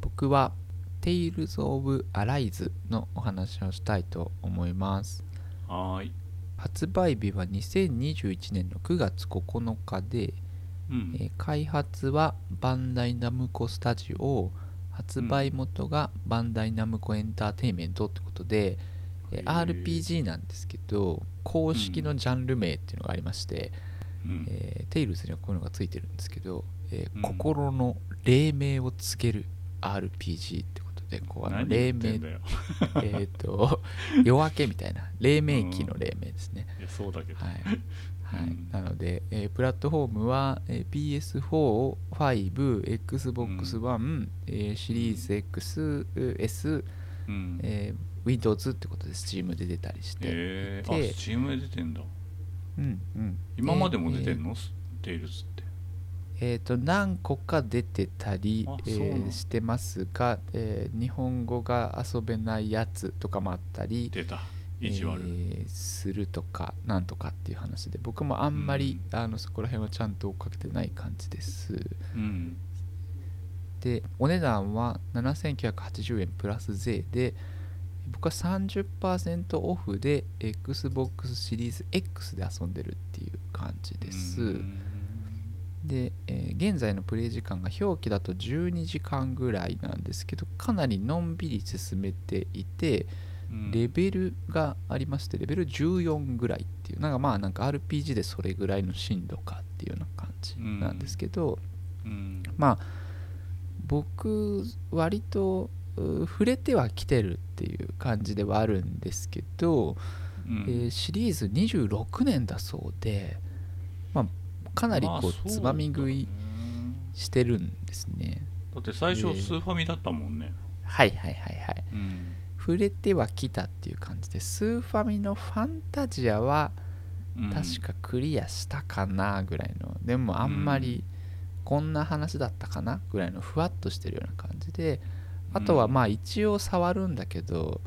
僕は「Tales of Arise」のお話をしたいと思います。はーい。発売日は2021年の9月9日で、うん。えー開発はバンダイナムコスタジオ発売元がバンダイナムコエンターテインメントってことで、えーへー。RPG なんですけど公式のジャンル名っていうのがありまして、うん。えーテイルズにはこういうのがついてるんですけど、えーうん。心の黎明を告げる RPG ってことでこうあの何黎明 えっと夜明けみたいな黎明期の黎明ですね、いやそうだけど、はい、はい。うん。なので、えープラットフォームは、えー PS4、5、Xbox One、えーシリーズ X、S、うん。えー Windows ってことで Steam で出たりして、えー、であスチームで出てんだ。うんうん、今までも出てんの？の、テイルズって。えー、と何個か出てたりあ、えーしてますが、えー日本語が遊べないやつとかもあったり、出た意地悪、えーするとかなんとかっていう話で僕もあんまり、あのそこら辺はちゃんと追っかけてない感じです。うん。でお値段は7980円プラス税で僕は30%オフで XBOX シリーズ X で遊んでるっていう感じです、うん。で、えー現在のプレイ時間が表記だと12時間ぐらいなんですけどかなりのんびり進めていてうんレベルがありましてレベル14ぐらいっていうなんかまあなんか RPG でそれぐらいの進度かっていうような感じなんですけど、うん。まあ僕割とう触れてはきてるっていう感じではあるんですけど、うん。えーシリーズ26年だそうで、まあ、かなりこうつまみ食いしてるんですね。だって最初スーファミだったもんね。はいはいはいはい。うん触れてはきたっていう感じでスーファミのファンタジアはうん。確かクリアしたかなぐらいのでもあんまりこんな話だったかなぐらいのふわっとしてるような感じであとはまあ一応触るんだけど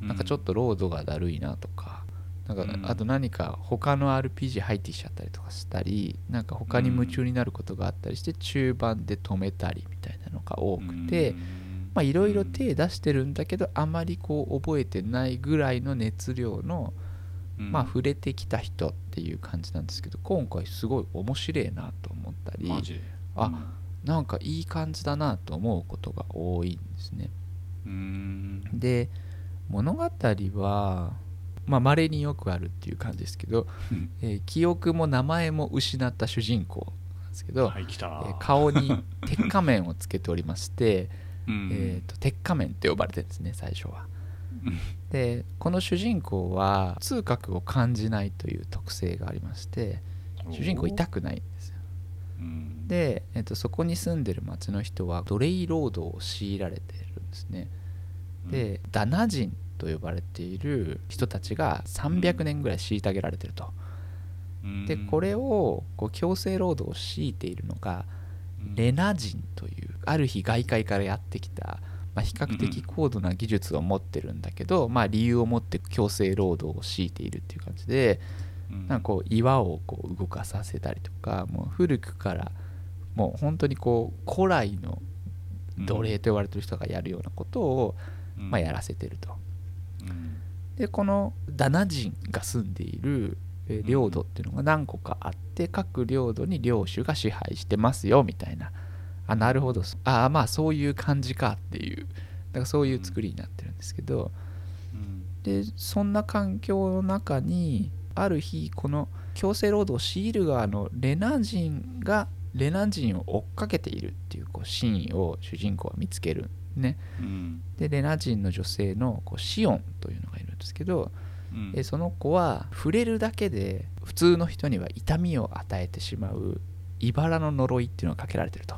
なんかちょっとロードがだるいなとかなんかうん。あと何か他の RPG 入ってきちゃったりとかしたりなんか他に夢中になることがあったりして中盤で止めたりみたいなのが多くてまあいろいろ手出してるんだけどあまりこう覚えてないぐらいの熱量のまあ触れてきた人っていう感じなんですけど今回すごい面白いなと思ったりあなんかいい感じだなと思うことが多いんですね。うん。で物語はまあ稀によくあるっていう感じですけど、うん。えー記憶も名前も失った主人公なんですけど、はいえー顔に鉄仮面をつけておりまして、う んえーと鉄仮面って呼ばれてるんですね最初は。うん。でこの主人公は痛覚を感じないという特性がありまして主人公痛くないんですよ。うん。で、えー、とそこに住んでる町の人は奴隷労働を強いられてるんですね。でダナ人と呼ばれている人たちが300年ぐらい虐げられてると。うん。でこれをこう強制労働を強いているのがうんレナ人というある日外界からやってきた、まあ、比較的高度な技術を持ってるんだけど、まあ、理由を持って強制労働を強いているっていう感じでうん。なんかこう岩をこう動かさせたりとかもう古くからもう本当にこう古来の奴隷と呼ばれてる人がやるようなことを、うん。まあ、やらせてると。うん。でこのダナ人が住んでいるえー領土っていうのが何個かあって各領土に領主が支配してますよみたいな。あなるほど。ああまあそういう感じかっていう。だからそういう作りになってるんですけど。うん。でそんな環境の中にある日この強制労働を強いる側のレナ人がレナ人を追っかけているっていうこうシーンを主人公は見つけるね。うん。でレナ人の女性のこうシオンというのがいるんですけどうん。えその子は触れるだけで普通の人には痛みを与えてしまう茨の呪いっていうのがかけられてると。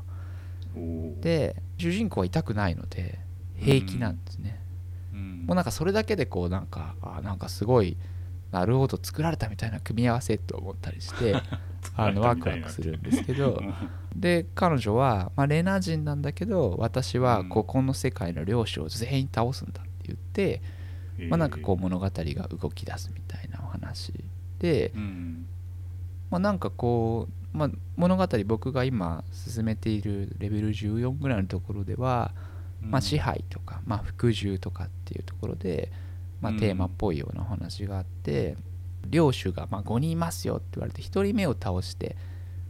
で主人公は痛くないので平気なんですね、うん。もうなんかそれだけでこうなんかあなんかすごいなるほど作られたみたいな組み合わせと思ったりして あのワクワクするんですけど。で彼女は、まあ、レナ人なんだけど私はここの世界の領主を全員倒すんだって言って、まあ、なんかこう物語が動き出すみたいなお話で、うん。まあ、なんかこう、まあ、物語僕が今進めているレベル14ぐらいのところでは、まあ、支配とか、まあ、服従とかっていうところで、まあ、うん。テーマっぽいようなお話があって、領主がまあ5人いますよって言われて1人目を倒して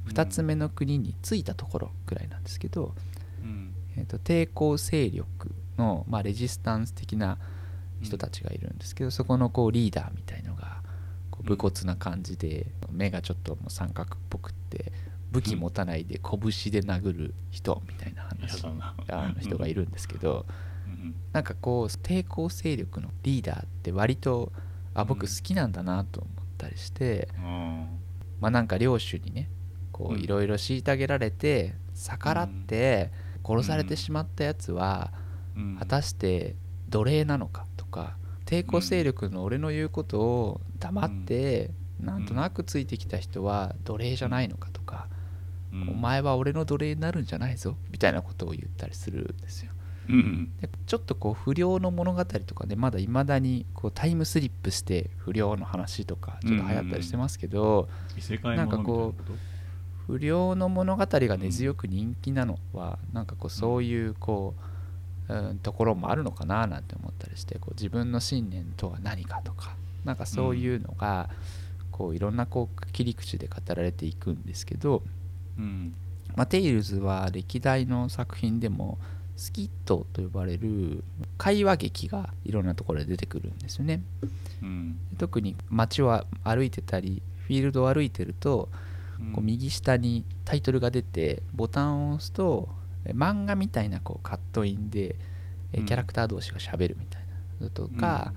2つ目の国に着いたところぐらいなんですけど、うん。えーと抵抗勢力の、まあ、レジスタンス的な人たちがいるんですけど、そこのこうリーダーみたいのがこう武骨な感じで、目がちょっともう三角っぽくって武器持たないで拳で殴る人みたいなや話の人がいるんですけど、うん。なんかこう抵抗勢力のリーダーって割とあ僕うん好きなんだなと思ったりして、あまあなんか領主にねこううんいろいろ虐げられて逆らって殺されてしまったやつは果たして奴隷なのかとか抵抗勢力の俺の言うことを黙ってなんとなくついてきた人は奴隷じゃないのかとかうん。お前は俺の奴隷になるんじゃないぞみたいなことを言ったりするんですよ。うん。でちょっとこう不良の物語とかでまだいまだにこうタイムスリップして不良の話とかちょっと流行ったりしてますけど、なんかここと不良の物語が根強く人気なのは、なんかこうそういうこう、うん、ところもあるのかななんて思ったりしてこう自分の信念とは何かとかなんかそういうのが、こういろんなこう切り口で語られていくんですけど、うん。まあ、テイルズは歴代の作品でもスキットと呼ばれる会話劇がいろんなところで出てくるんですよね。うん。特に街を歩いてたりフィールドを歩いてるとこう右下にタイトルが出てボタンを押すとえ漫画みたいなこうカットインでえうん。キャラクター同士がしゃべるみたいなのとか、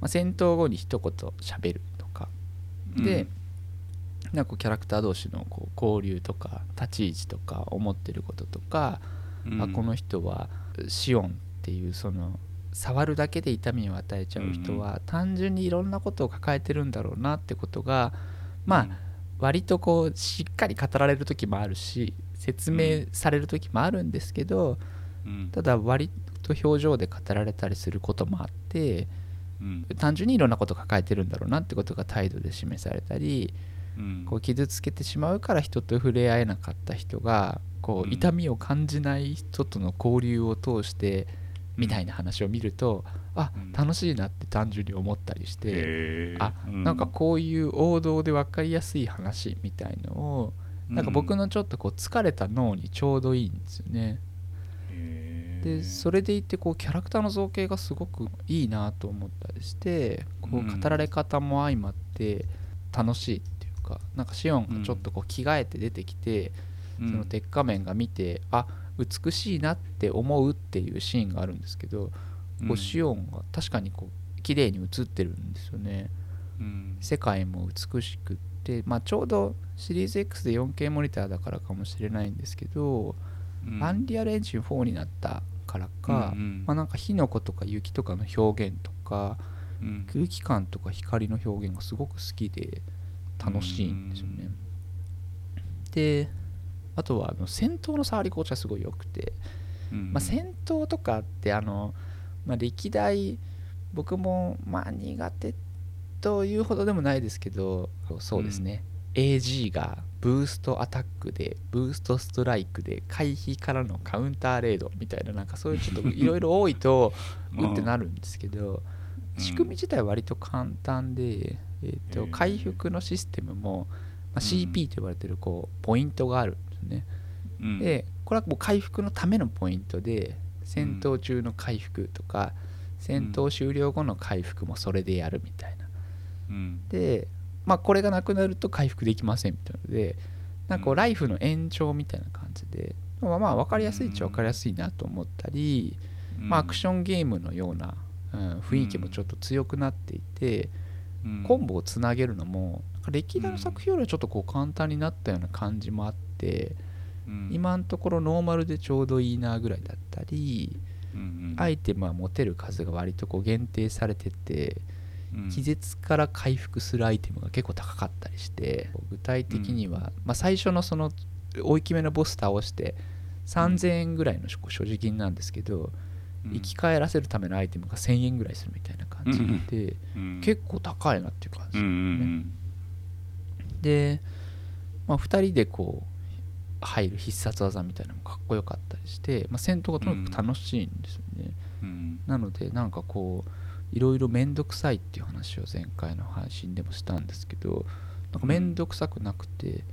まあ、戦闘後に一言しゃべるとか。で、なんかこうキャラクター同士のこう交流とか立ち位置とか思ってることとか、うん。あこの人はシオンっっていうその触るだけで痛みを与えちゃう人は単純にいろんなことを抱えてるんだろうなってことがまあ割とこうしっかり語られる時もあるし説明される時もあるんですけどただ割と表情で語られたりすることもあって単純にいろんなことを抱えてるんだろうなってことが態度で示されたりこう傷つけてしまうから人と触れ合えなかった人がこう痛みを感じない人との交流を通してみたいな話を見ると、あ楽しいなって単純に思ったりして、あなんかこういう王道で分かりやすい話みたいのをなんか僕のちょっとこう疲れた脳にちょうどいいんですよね。でそれでいてこうキャラクターの造形がすごくいいなと思ったりしてこう語られ方も相まって楽しいっていうかなんかシオンがちょっとこう着替えて出てきて、その鉄仮面が見てあ美しいなって思うっていうシーンがあるんですけど、こうシオンが確かにこう綺麗に映ってるんですよね、うん、世界も美しくって、まあ、ちょうどシリーズ X で 4K モニターだからかもしれないんですけど、うん、アンリアルエンジン4になったからか、うんうん、まあ、なんか火の粉とか雪とかの表現とか、うん、空気感とか光の表現がすごく好きで楽しいんですよね、であとはあの戦闘の触り心地がすごい良くて、まあ、戦闘とかってあの、まあ、歴代僕もまあ苦手というほどでもないですけどそうですね、うん、AG がブーストアタックでブーストストライクで回避からのカウンターレードみたいななんかそういうちょっといろいろ多いと うってなるんですけど、仕組み自体は割と簡単で、えー、と回復のシステムも、まあ、CP と呼ばれてるこうポイントがあるね、うん、でこれはもう回復のためのポイントで戦闘中の回復とか、戦闘終了後の回復もそれでやるみたいな、うん、でまあこれがなくなると回復できませんみたいなのでなんかこうライフの延長みたいな感じで、まあまあ分かりやすいっちゃ分かりやすいなと思ったり、まあアクションゲームのような、うん、雰囲気もちょっと強くなっていて、コンボをつなげるのも歴代の作品よりはちょっとこう簡単になったような感じもあって、うん、今のところノーマルでちょうどいいなぐらいだったり、うんうん、アイテムは持てる数が割とこう限定されてて、うん、気絶から回復するアイテムが結構高かったりして具体的には、まあ、最初のその大きめのボス倒して3000円ぐらいの所持金なんですけど、生き返らせるためのアイテムが1000円ぐらいするみたいな感じで、結構高いなっていう感じですね。で、まあ、2人でこう入る必殺技みたいなのもかっこよかったりして、まあ、戦闘がとにかく楽しいんですよね、うん、なのでなんかこういろいろ面倒くさいっていう話を前回の配信でもしたんですけどなんか面倒くさくなくて、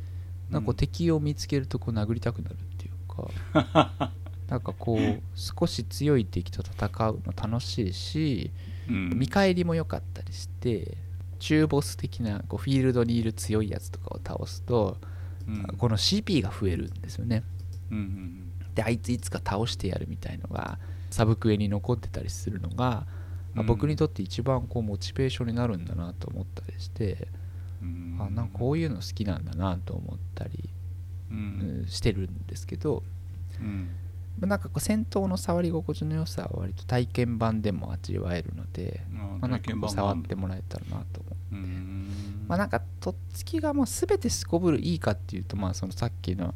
なんか敵を見つけるとこう殴りたくなるっていうか なんかこう少し強い敵と戦うの楽しいし、うん、見返りも良かったりして中ボス的なこうフィールドにいる強いやつとかを倒すと、うん、この CP が増えるんですよね、であいついつか倒してやるみたいのがサブクエに残ってたりするのが、まあ、僕にとって一番こうモチベーションになるんだなと思ったりして、うん、あなんかこういうの好きなんだなと思ったり、うん、してるんですけど、うん。なんかこう戦闘の触り心地の良さは割と体験版でも味わえるので、まあ、なんか触ってもらえたらなと思って。まあなんかとっつきがもう全てすこぶるいいかっていうとまあそのさっきの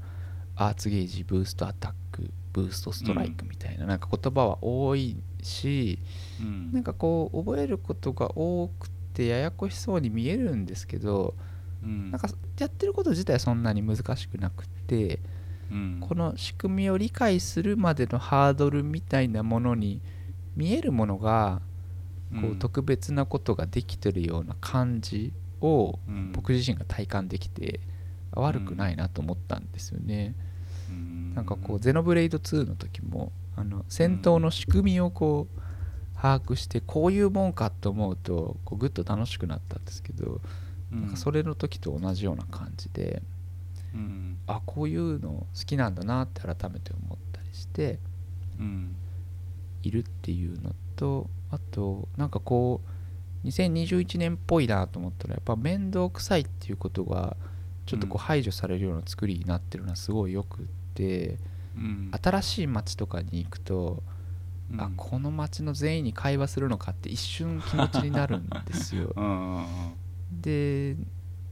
アーツゲージブーストアタックブーストストライクみたいななんか言葉は多いし、うん、なんかこう覚えることが多くてややこしそうに見えるんですけど、うん、なんかやってること自体はそんなに難しくなくて、うん、この仕組みを理解するまでのハードルみたいなものに見えるものがこう特別なことができてるような感じを僕自身が体感できて悪くないなと思ったんですよね。なんかこうゼノブレイド2の時もあの戦闘の仕組みをこう把握してこういうもんかと思うとこうぐっと楽しくなったんですけど、なんかそれの時と同じような感じで、うん、あこういうの好きなんだなって改めて思ったりして、うん、いるっていうのとあとなんかこう2021年っぽいなと思ったらやっぱ面倒くさいっていうことがちょっとこう排除されるような作りになってるのはすごいよくって、うん、新しい街とかに行くとうん。あこの街の全員に会話するのかって一瞬気持ちになるんですよ。で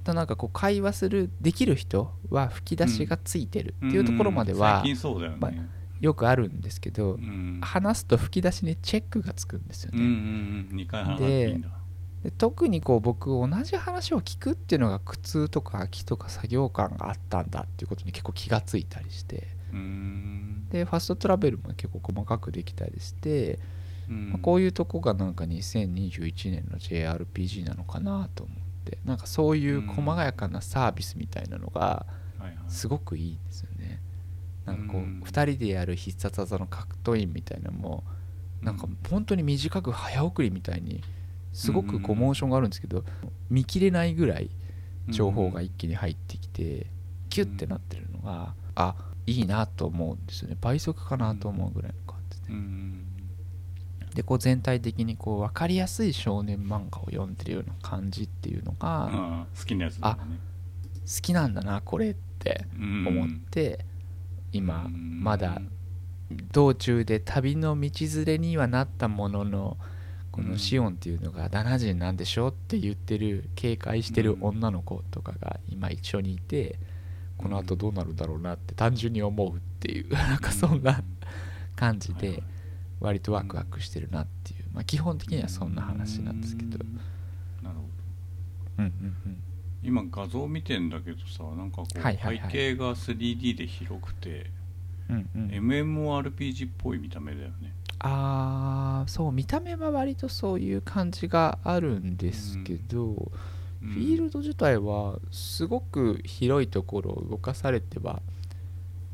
となんかこう会話するできる人は吹き出しがついてるっていうところまでうん。はよね、まよくあるんですけどうん。話すと吹き出しにチェックがつくんですようんうんね、うん。2回話していいんだ。で特にこう僕同じ話を聞くっていうのが苦痛とか飽きとか作業感があったんだっていうことに結構気がついたりして。うーんでファストトラベルも結構細かくできたりして、うん。まあこういうとこがなんか2021年の JRPG なのかなと思ってなんかそういう細やかなサービスみたいなのがすごくいいんですよね。なんかこううん。2人でやる必殺技の格闘員みたいなのもなんか本当に短く早送りみたいにすごくこううんモーションがあるんですけど見切れないぐらい情報が一気に入ってきてキュッてなってるのがあいいなと思うんですよね。倍速かなと思うぐらいの感じで。うん。でこう全体的にこう分かりやすい少年漫画を読んでるような感じっていうのうがん。好きなやつね。好きなんだなこれってうん。思って今うん。まだ道中で旅の道連れにはなったもののこのシオンっていうのが7人なんでしょって言ってる警戒してる女の子とかが今一緒にいてこの後どうなるんだろうなって単純に思うっていう なんかそんな感じで割とワクワクしてるなっていうまあ基本的にはそんな話なんですけど。うん。なるほど。うんうんうん。今画像見てんだけどさなんかこうはいはいはい。背景が 3D で広くてうんうん。MMORPG っぽい見た目だよね。あーそう見た目は割とそういう感じがあるんですけど、うんフィールド自体はすごく広いところを動かされては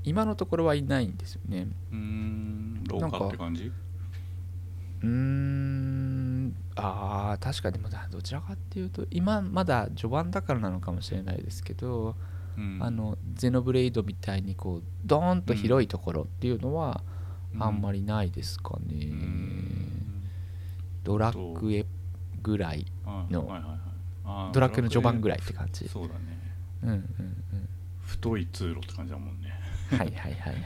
今のところはいないんですよね。うーん。廊下って感じ？うーん。あー確かにでもなどちらかっていうと今まだ序盤だからなのかもしれないですけど、うん。あのゼノブレイドみたいにこうドーンと広いところっていうのはあんまりないですかね、うん。ドラクエぐらいのドラクエの序盤ぐらいドって感じ。そうだね。うんうんうん。太い通路って感じだもんね。はいはいはいはいはいはい。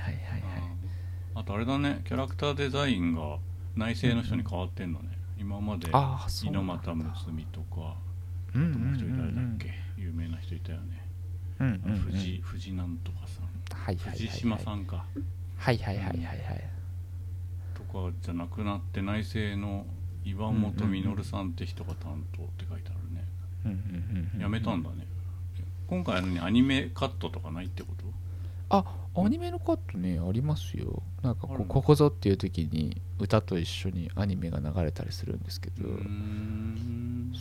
あとあれだねキャラクターデザインが内政の人に変わってんのね、今まで猪俣睦美とかうんうんあともう一人うん誰だっけ、有名な人いたよね、うんうんうん。藤藤なんとかさん。はいはいはいはい。藤島さんか。はいはいはいはいはい。とかじゃなくなって内政の岩本実さんって人が担当って書いてあるやめたんだね。今回あのにアニメカットとかないってこと？あアニメのカットねありますよ。なんかこここぞっていう時に歌と一緒にアニメが流れたりするんですけど、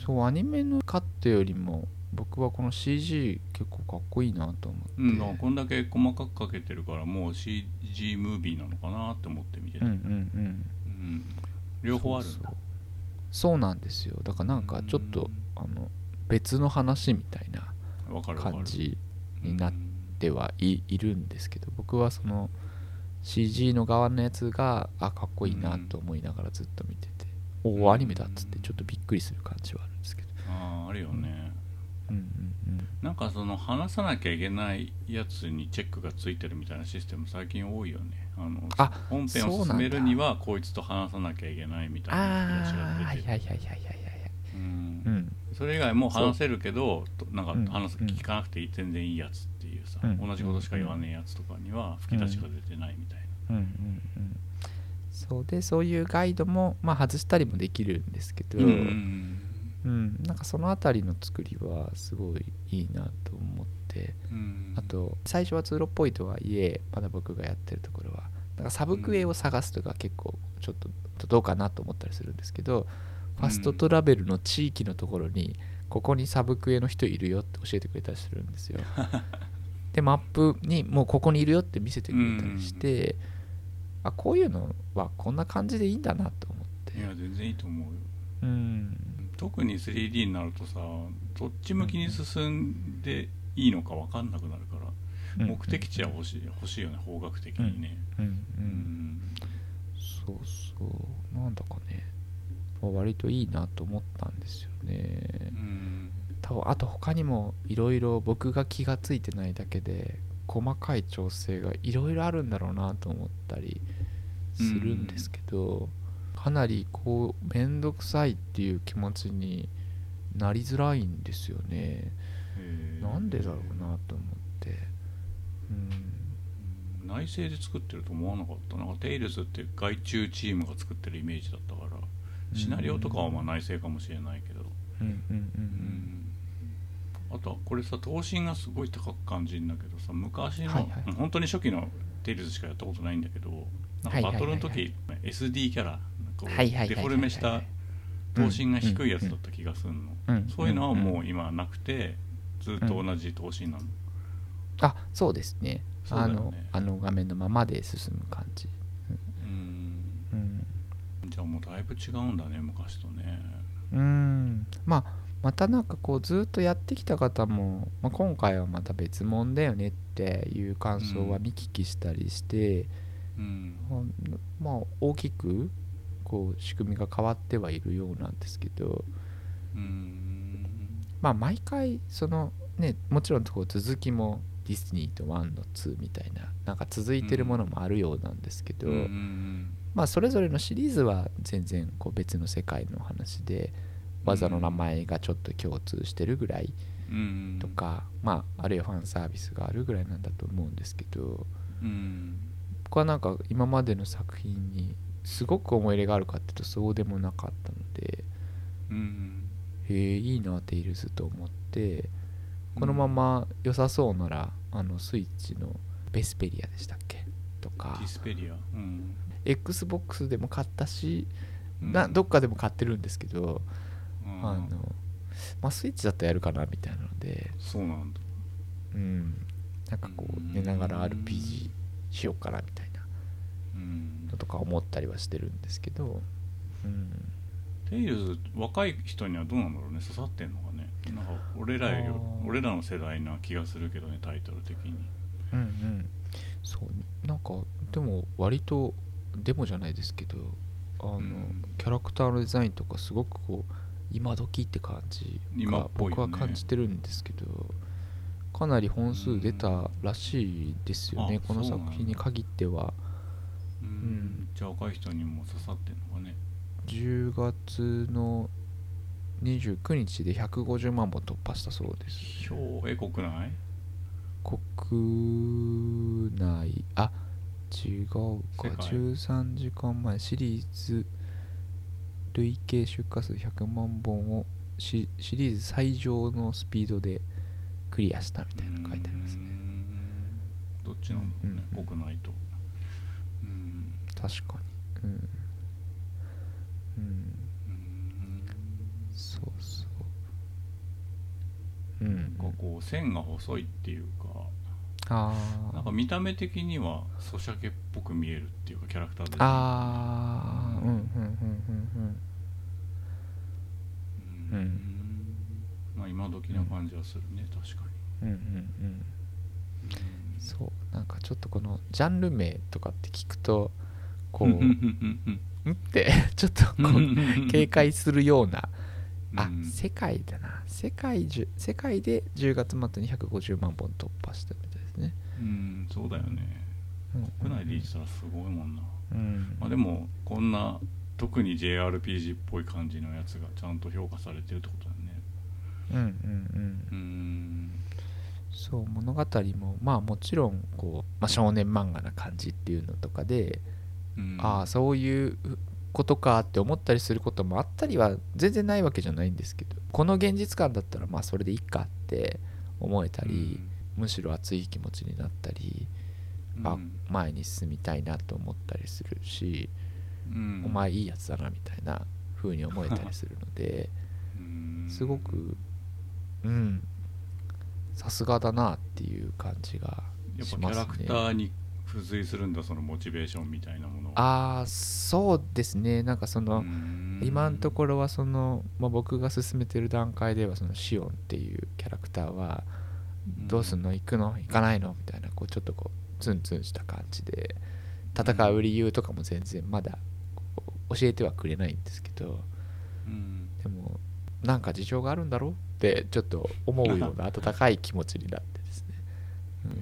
そうアニメのカットよりも僕はこの CG 結構かっこいいなと思って、うん、だからこんだけ細かくかけてるからもう CG ムービーなのかなって思って見てた、うんうんうん。うん。両方あるそうなんですよ。だからなんかちょっとあの別の話みたいな感じになってはいいるんですけど僕はその CG の側のやつがあかっこいいなと思いながらずっと見てて、おおアニメだっつってちょっとびっくりする感じはあるんですけど。あああるよね、うんうんうん。なんかその話さなきゃいけないやつにチェックがついてるみたいなシステム最近多いよね。あのあ本編を進めるにはこいつと話さなきゃいけないみたいな話が出てる。はいはいはいはいはいそれ以外も話せるけどとなんうん。か話すうん。聞かなくていい全然いいやつっていうさ、うん。同じことしか言わねえやつとかには吹き出しが出てないみたいな、うん。うん。うん。そうでそういうガイドも、まあ、外したりもできるんですけど、うんうんうん。なんかその辺りの作りはすごいいいなと思って。うん。あと最初は通路っぽいとはいえまだ僕がやってるところはなんかサブクエを探すとか結構ちょっとどうかなと思ったりするんですけど、ファストトラベルの地域のところにここにサブクエの人いるよって教えてくれたりするんですよ。でマップにもうここにいるよって見せてくれたりして、あこういうのはこんな感じでいいんだなと思って。いや全然いいと思うよ。うん。特に 3D になるとさどっち向きに進んでいいのか分かんなくなるから、目的地は欲しい欲しいよね方角的にね。うん。ううん。ん。そうそう。なんだかね。まあ割といいなと思ったんですよね。うん。多分あと他にもいろいろ僕が気がついてないだけで細かい調整がいろいろあるんだろうなと思ったりするんですけど、かなりこう面倒くさいっていう気持ちになりづらいんですよね。なんでだろうなと思って。うん。内製で作ってると思わなかったな。んかテイルズって外注チームが作ってるイメージだったからシナリオとかはまあ内製かもしれないけど、うんうんあとはこれさ頭身がすごい高く感じるんだけどさ昔の、はいはい。うん本当に初期のテイルズしかやったことないんだけどなんかバトルの時、SD キャラなんかデフォルメした頭身が低いやつだった気がするの、うん。そういうのはもんう今なくてずっと同じ頭身なの、あそうですね。ね。のあの画面のままで進む感じじゃあもうだいぶ違うんだね昔とね。うん。まあまたなんかこうずっとやってきた方も、まあ、今回はまた別物だよねっていう感想は見聞きしたりして、うん。まあ大きくこう仕組みが変わってはいるようなんですけど。うん。まあ毎回そのねもちろんこう続きもディズニーと1の2みたいななんか続いてるものもあるようなんですけど、うんまあそれぞれのシリーズは全然こう別の世界の話で技の名前がちょっと共通してるぐらいうん。とか、まああるいはファンサービスがあるぐらいなんだと思うんですけどうん。僕はなんか今までの作品にすごく思い入れがあるかっていうとそうでもなかったのでうん。へえいいなテイルズと思ってこのまま良さそうならあのスイッチのベスペリアでしたっけ？とか。ディスペリア。うん XBOX でも買ったしうん。などっかでも買ってるんですけどうん。あのまあスイッチだったらやるかなみたいなので。そうなんだ。うん。なんかこう寝ながら RPG しようかなみたいなうん。のとか思ったりはしてるんですけど。うん。テイルズ若い人にはどうなんだろうね。刺さってんのかね。なんか俺らよ俺らの世代な気がするけどねタイトル的に。うんうん。そう。なんかでも割とデモじゃないですけどあの、うん。キャラクターのデザインとかすごくこう今時って感じが僕は感じてるんですけど、かなり本数出たらしいですよね、うなんだ作品に限っては。うんん。じゃあ若い人にも刺さってんのかね。10月の29日で150万本突破したそうです。表え国内？国内。あ違うか。世界。13時間前。シリーズ累計出荷数100万本をシシリーズ最上のスピードでクリアしたみたいなの書いてありますね。うん。どっちなんだろうね、うんうん。国内と。うん。確かに。うん。うん。うん。そうそう。うん。なんかこう線が細いっていうかなんか見た目的にはソシャゲっぽく見えるっていうかキャラクターであー。うんうんうんうんうん。うん。まあ今時な感じはするね、確かうんうんうん。そうなんかちょっとこのジャンル名とかって聞くとこうに。んって ちょっとこう警戒するような。あうん。世界だな。世界中世界で10月末に150万本突破したみたいですね、うん、そうだよね。うん国内で言ってたらすごいもんな。うんまあでも、こんな、特に JRPG っぽい感じのやつがちゃんと評価されてるってことだね。うんうんうんうん。そう物語もまあもちろんこう、まあ、少年漫画な感じっていうのとかで、うんああそういうことかって思ったりすることもあったりは全然ないわけじゃないんですけどこの現実感だったらまあそれでいいかって思えたり、むしろ熱い気持ちになったり、うん。あ前に進みたいなと思ったりするし、うん。お前いいやつだなみたいな風に思えたりするのでうん。すごくうん。さすがだなっていう感じがやっしますね。ぱキャラクターに付随するんだ、そのモチベーションみたいなものは。ああそうですね。なんかその、うん。今のところはその、まあ、僕が進めてる段階ではそのシオンっていうキャラクターはどうすんの？行くの？行かないの？みたいなこうちょっとこうツンツンした感じで戦う理由とかも全然まだ教えてはくれないんですけどうん。でもなんか事情があるんだろうってちょっと思うような 温かい気持ちになってですね、うん。へ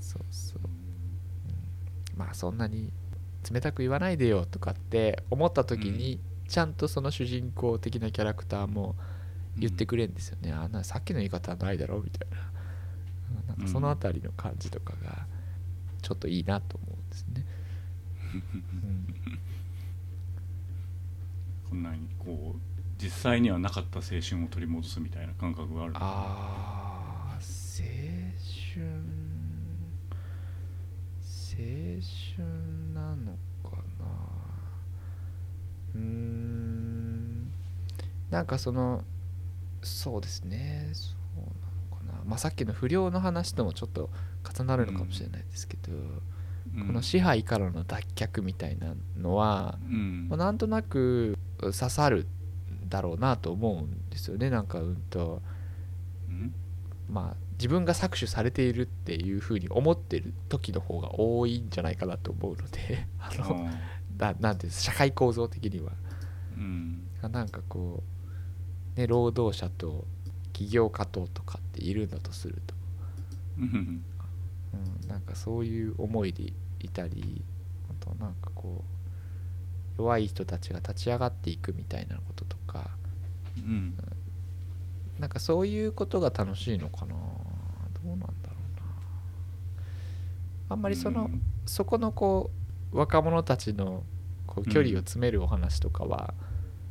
そうそう。まあそんなに冷たく言わないでよとかって思った時に、ちゃんとその主人公的なキャラクターも言ってくれるんですよね、あんなさっきの言い方はないだろうみたいな。うんなんかその辺りの感じとかがちょっといいなと思うんですね、うん。こんなにこう実際にはなかった青春を取り戻すみたいな感覚があるあー青春。青春なのかな。うーん。なんかそのそうですね。そうなのかな。まあさっきの不良の話ともちょっと重なるのかもしれないですけど、うん。この支配からの脱却みたいなのは、うん。まあ、なんとなく刺さるだろうなと思うんですよね。なんかうんとうん？まあ自分が搾取されているっていうふうに思ってる時の方が多いんじゃないかなと思うのでああのー。ななんていうんです社会構造的には。うん。なんかこう、ね、労働者と起業家ととかっているんだとすると、うん。うん、なんかそういう思いでいたりあとなんかこう弱い人たちが立ち上がっていくみたいなこととか。うん。なんかそういうことが楽しいのかな。どうなんだろうな。あんまりその、うん。そこのこう若者たちのこう距離を詰めるお話とかは、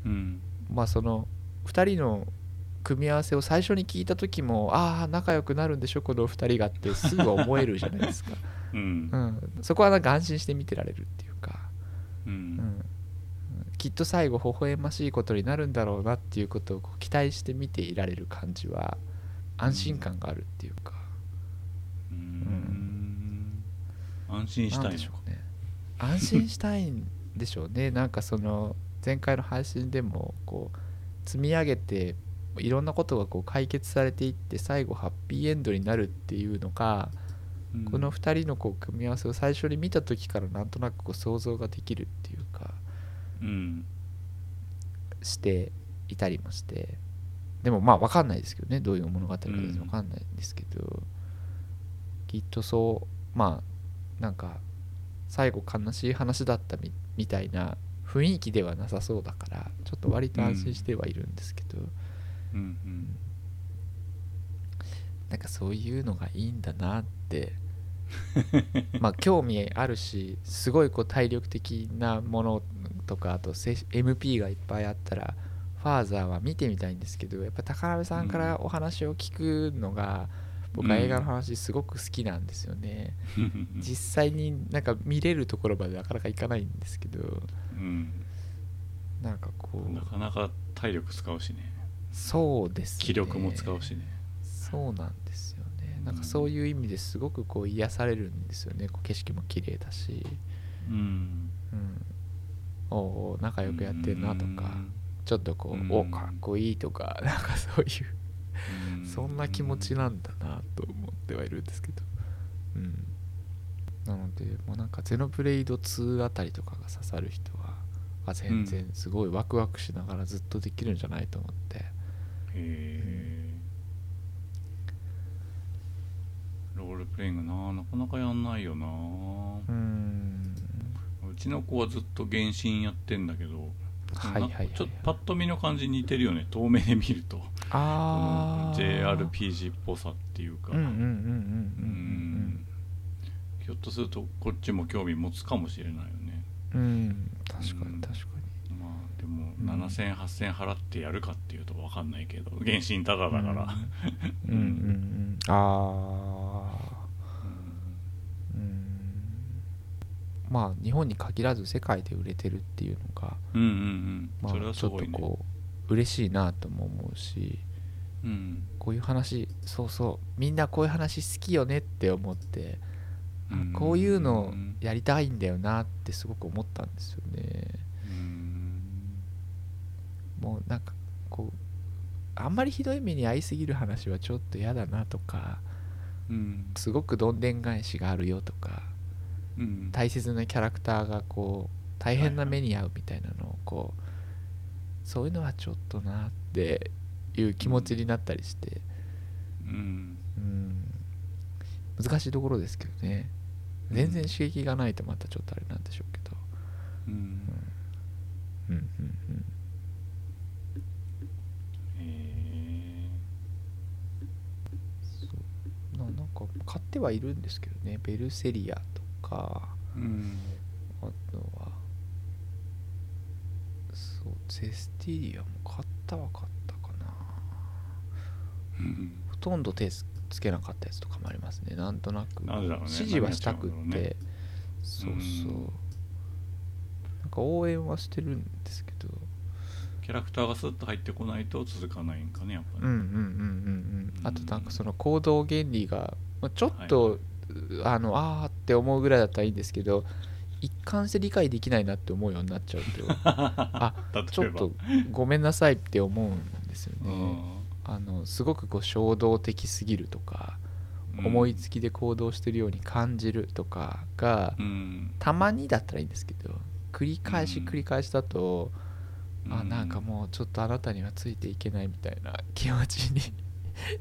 うん。まあその2人の組み合わせを最初に聞いた時もああ仲良くなるんでしょこの2人がってすぐ思えるじゃないですか、うん。うん、そこはなんか安心して見てられるっていうか、ううん。ん、きっと最後微笑ましいことになるんだろうなっていうことを期待して見ていられる感じは安心感があるっていうか、うん。安心したいのでしょうね。安心したいんでしょうね。なんかその前回の配信でもこう積み上げていろんなことがこう解決されていって最後ハッピーエンドになるっていうのが、うん。この2人のこう組み合わせを最初に見た時からなんとなくこう想像ができるっていうかうんしていたりもして。でもまあ分かんないですけどねどういう物語か分かんないんですけど、きっとそうまあなんか最後悲しい話だったみみたいな雰囲気ではなさそうだからちょっと割と安心してはいるんですけど、うんなんかそういうのがいいんだなって。まあ興味あるしすごいこう体力的なものとかあとせ MP がいっぱいあったらファーザーは見てみたいんですけどやっぱ高鍋さんからお話を聞くのが、僕は映画の話すごく好きなんですよね、う ん実際になんか見れるところまでなかなかいかないんですけどうん。なんかこう。なかなか体力使うしね。そうですね。気力も使うしね。そうなんですよね。なんかそういう意味ですごくこう癒されるんですよね。こう景色も綺麗だし、うん。うん、おうおう仲良くやってるなとか。ちょっとこう、うん。おかっこいいとか。なんかそういう。うん。そんな気持ちなんだなと思ってはいるんですけど、うん、なのでもうなんかゼノブレイド2あたりとかが刺さる人はあ全然すごいワクワクしながらずっとできるんじゃないと思って、へえロールプレイングななかなかやんないよなうん。うちの子はずっと原神やってんだけどはいはいはいちょっとパッと見の感じ似てるよね遠目で見ると。ああ JRPG っぽさっていうか。うんうんうんうんうん。うん。ひょっとするとこっちも興味持つかもしれないよねうんうん確かうん。に確かまあでもうん7000、8000払ってやるかっていうと分かんないけど原神ただだから、にうんうんうん。ああうん。まあ日本に限らず世界で売れてるっていうのがうん、うんうん。うんまあちょっとこう嬉しいなとも思うしうん。こういう話そうそうみんなこういう話好きよねって思ってうんこういうのやりたいんだよなってすごく思ったんですよね。うん。もうなんかこうあんまりひどい目に遭いすぎる話はちょっと嫌だなとかうん。すごくどんでん返しがあるよとかうん。大切なキャラクターがこう大変な目に遭うみたいなのをこうそういうのはちょっとなっていう気持ちになったりして。うん。うん。難しいところですけどね全然刺激がないとまたちょっとあれなんでしょうけど。うん。うんうんうん。えそう。ななんか買ってはいるんですけどね。ベルセリアとか。ーうんあとはそう。ゼスティリアも買ったは買ったかな。うん。ほとんど手つつけなかったやつとかもありますね。なんとなく。指示はしたくって、そうう。ん。そうなんか応援はしてるんですけど。キャラクターがスッと入ってこないと続かないんかねやっぱり、うんうんうんうんうんあとなんかその行動原理がまあちょっと、あのあーって思うぐらいだったらいいんですけど一貫して理解できないなって思うようになっちゃうと。あちょっとごめんなさいって思うんですようねんあのすごくこう衝動的すぎるとかうん。思いつきで行動してるように感じるとかがうん。たまにだったらいいんですけど繰り返しうん。繰り返しだと、あうん。なんかもうちょっとあなたにはついていけないみたいな 気持ちに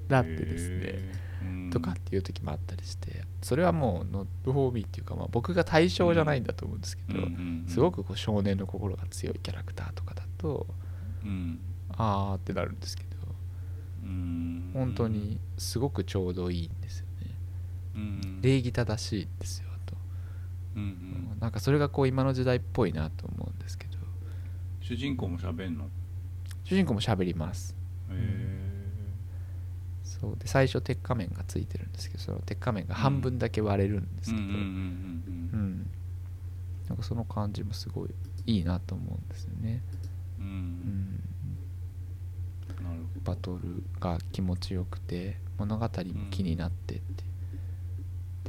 なってですねとかっていう時もあったりしてそれはもうノットフォーミーっていうか、まあ、僕が対象じゃないんだと思うんですけど、すごくこう少年の心が強いキャラクターとかだとうん。あーってなるんですけどうん。本当にすごくちょうどいいんですよね。うん。礼儀正しいんですよあと、うんうん。なんかそれがこう今の時代っぽいなと思うんですけど。主人公も喋んの？主人公も喋ります。へえそうで最初鉄仮面がついてるんですけどその鉄仮面が半分だけ割れるんですけど、なんかその感じもすごいいいなと思うんですよね、うんバトルが気持ちよくて物語も気になってって、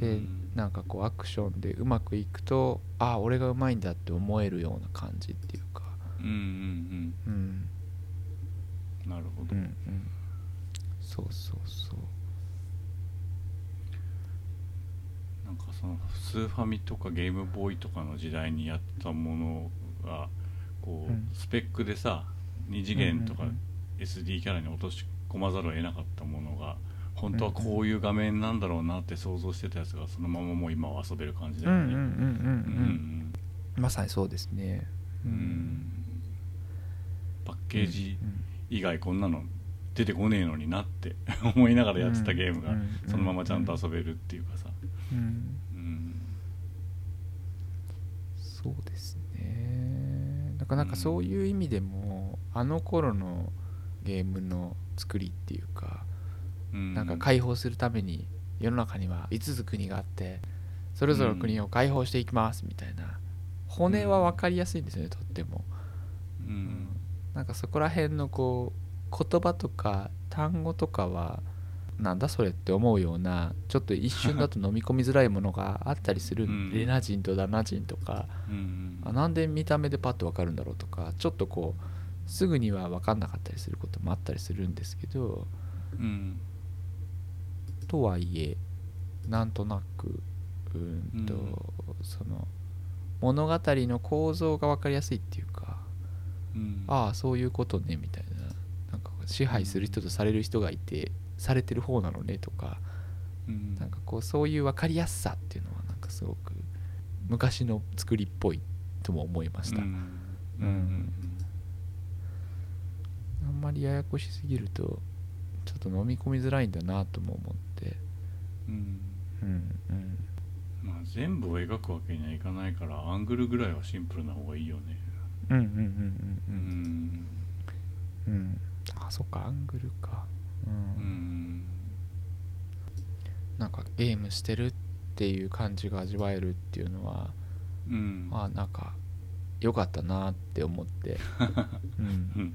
でうん。なんかこうアクションでうまくいくとああ俺がうまいんだって思えるような感じっていうか。うんうんうん。うん。なるほど、うんうん。そうそうそう。なんかそのスーファミとかゲームボーイとかの時代にやったものがこう、うん。スペックでさ2次元とか SD キャラに落とし込まざるを得なかったものが本当はこういう画面なんだろうなって想像してたやつがそのままもう今は遊べる感じだよね。まさにそうですね。ううん。パッケージうん以外こんなの出てこねえのになって思いながらやってたゲームがうんそのままちゃんと遊べるっていうかさ、うんうん。そうですね。だからなんかそういう意味でも、あの頃のゲームの作りっていうか、うん、なんか解放するために世の中には5つ国があってそれぞれの国を解放していきますみたいな。骨は分かりやすいんですよねとっても、うん。なんかそこら辺のこう言葉とか単語とかはなんだそれって思うようなちょっと一瞬だと飲み込みづらいものがあったりする、うん。レナ人とダナ人とかうなんで見た目でパッと分かるんだろうとかちょっとこうすぐには分かんなかったりすることもあったりするんですけどうんとはいえなんとなくうーんと、うん。その物語の構造が分かりやすいっていうかうん。ああそういうことねみたいななんか支配する人とされる人がいてされてる方なのねとかうん。なんかこうそういう分かりやすさっていうのはなんかすごく昔の作りっぽいとも思いました、うん。ううん。んあんまりややこしすぎるとちょっと飲み込みづらいんだなとも思って。うん。うんうん。まあ全部を描くわけにはいかないからアングルぐらいはシンプルな方がいいよね。うんうんうんうんううん。んうん。あそっかアングルか。ううん。んなんかゲームしてるっていう感じが味わえるっていうのはうん。あなんか良かったなって思って。うんうん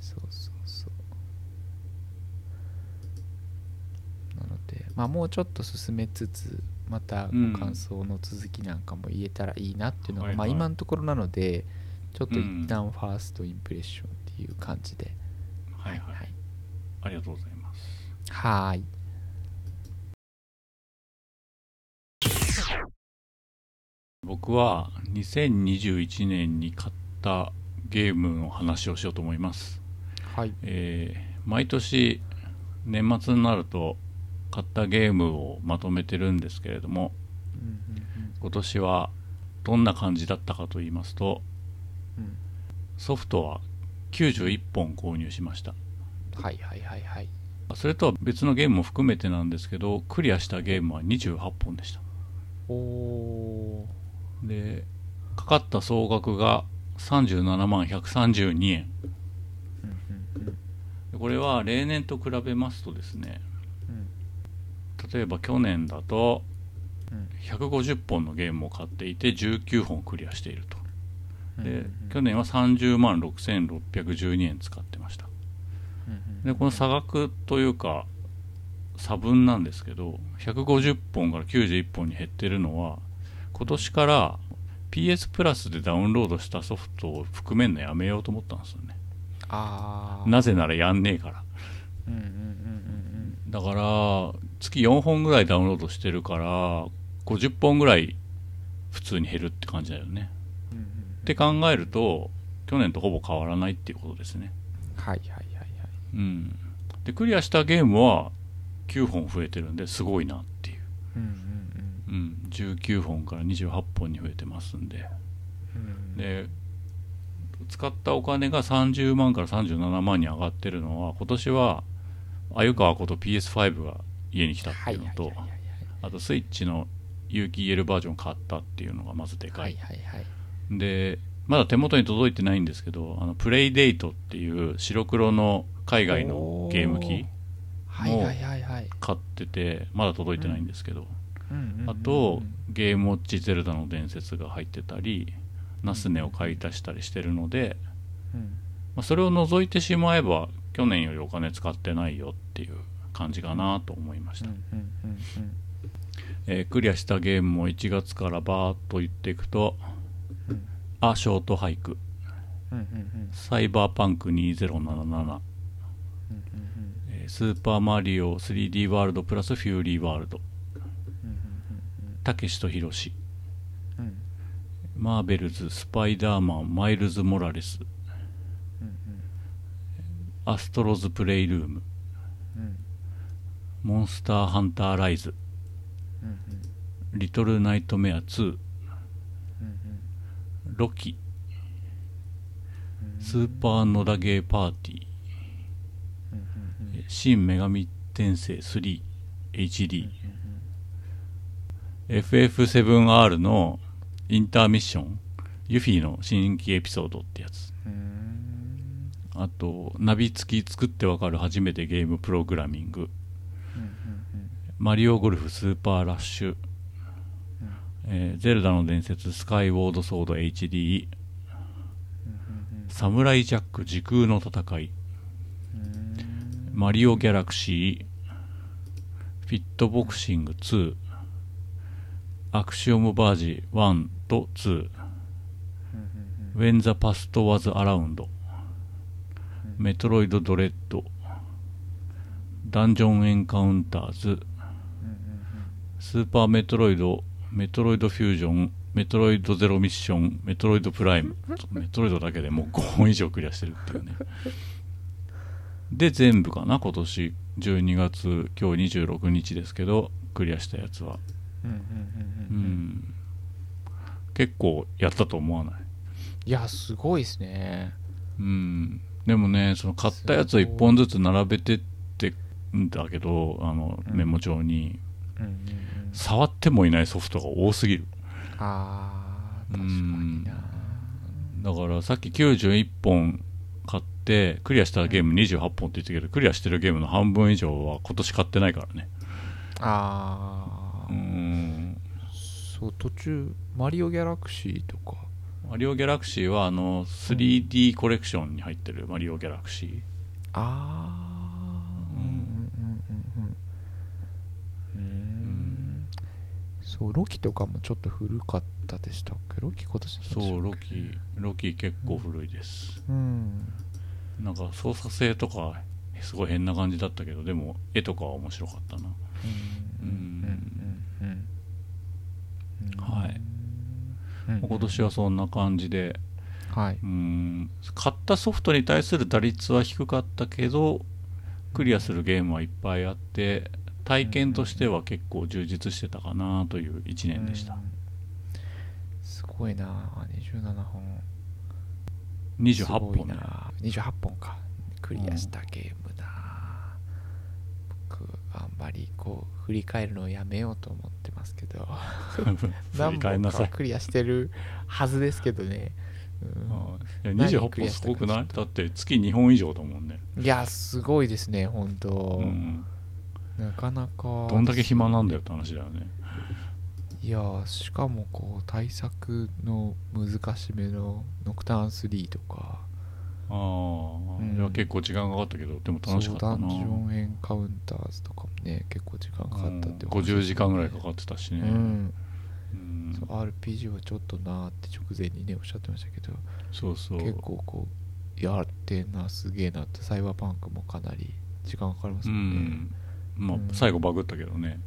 そうそうそうなのでまあもうちょっと進めつつまたうんご感想の続きなんかも言えたらいいなっていうのが、はいはい。まあ今のところなのでちょっと一旦ファーストインプレッションっていう感じで、はいはい。ありがとうございます。はーい。僕は2021年に買ったゲームの話をしようと思います。はい。えー毎年年末になると買ったゲームをまとめてるんですけれども今年はどんな感じだったかと言いますとうん。ソフトは91本購入しました。はいはいはいはい。それとは別のゲームも含めてなんですけどクリアしたゲームは28本でした。おおでかかった総額が37万132円。うんうんうん。でこれは例年と比べますとですねうん例えば去年だとうん。150本のゲームを買っていて19本クリアしていると。で去年は30万6612円使ってました。うんでこの差額というか差分なんですけど150本から91本に減ってるのは今年から PS プラスでダウンロードしたソフトを含めるのやめようと思ったんですよね。ああなぜならやんねえから。うんうんうんうん。だから月4本ぐらいダウンロードしてるから50本ぐらい普通に減るって感じだよね。うんうんうん。って考えると去年とほぼ変わらないっていうことですね。はいはいはいはい。うん。でクリアしたゲームは9本増えてるんですごいなっていう。うんうんうん、19本から28本に増えてますんで。うんうんで使ったお金が30万から37万に上がってるのは今年は鮎川こと PS5 が家に来たっていうのとあとスイッチの有機 EL バージョン買ったっていうのがまずでか、はいでまだ手元に届いてないんですけどあのプレイデートっていう白黒の海外のゲーム機はいはいはいはい。買っててまだ届いてないんですけど、あと、ゲームウォッチゼルダの伝説が入ってたり、ナスネを買い足したりしてるので、うん。まあ、それを除いてしまえば、去年よりお金使ってないよっていう感じかなと思いました。えークリアしたゲームも1月からバーッと言っていくと、うん。アショートハイク、うんうんうん。サイバーパンク2077、うんうんえースーパーマリオ 3D ワールドプラスフューリーワールド、うんたけしとひろし、マーベルズ、スパイダーマン、マイルズ・モラレス、うんアストロズ・プレイルーム、うんモンスターハンターライズ、うんうん。リトルナイトメア2、うんロキ、うん。スーパーノダゲーパーティー、うんうんうん。新女神転生 3HD、FF7R のインターミッション、ユフィの新規エピソードってやつ。うん。あと、ナビ付き作ってわかる初めてゲームプログラミング、うんうんマリオゴルフスーパーラッシュ、えーゼルダの伝説スカイウォードソード HD、サムライジャック時空の戦い、うん。マリオギャラクシー、フィットボクシング2、アクシオムバージ1と2、When the Past Was Around、メトロイドドレッド、ダンジョンエンカウンターズ、スーパーメトロイド、メトロイドフュージョン、メトロイドゼロミッション、メトロイドプライム、メトロイドだけでもう5本以上クリアしてるっていうね。で、全部かな、今年12月、今日26日ですけど、クリアしたやつは。うん。結構やったと思わない？いやすごいですねうん。でもね、その買ったやつを1本ずつ並べてってんだけど、あの、うんメモ帳に、うんうんうん触ってもいないソフトが多すぎる。あー確かうん。になだからさっき91本買ってクリアしたゲーム28本って言ったけどクリアしてるゲームの半分以上は今年買ってないからね。あー。うん。そう途中マリオギャラクシーとか。マリオギャラクシーはあの 3D コレクションに入ってるマリオギャラクシー。ああうんそうロキとかもちょっと古かったでしたっけ？ロキ今年そうロキロキ結構古いです。うん。なんか操作性とかすごい変な感じだったけどでも絵とかは面白かったな。うん。うん。うん。うん。はい。うん。今年はそんな感じで。はい。うん。買ったソフトに対する打率は低かったけどクリアするゲームはいっぱいあって体験としては結構充実してたかなという1年でした。うん。すごごいな。27本。28すごい本ねな28本か。クリアしたゲームな、僕あんまりこう振り返るのをやめようと思ってますけど。何本かクリアしてるはずですけどね、うん。いや28本すごくない？だって月2本以上だもんね、いやすごいですね本当、うん、なかなか。どんだけ暇なんだよって話だよね。いやしかもこう対策の難しめのノクターン3とか。ああ、うん。いや結構時間かかったけどでも楽しかったな。ダンジョンエンカウンターズとかもね結構時間かかったってうん。50時間ぐらいかかってたしね、うん、うん。そう RPG はちょっとなーって直前にねおっしゃってましたけど。そうそう。結構こうやってんなすげえなってサイバーパンクもかなり時間かかりますうもんね、んまあうん。最後バグったけどね、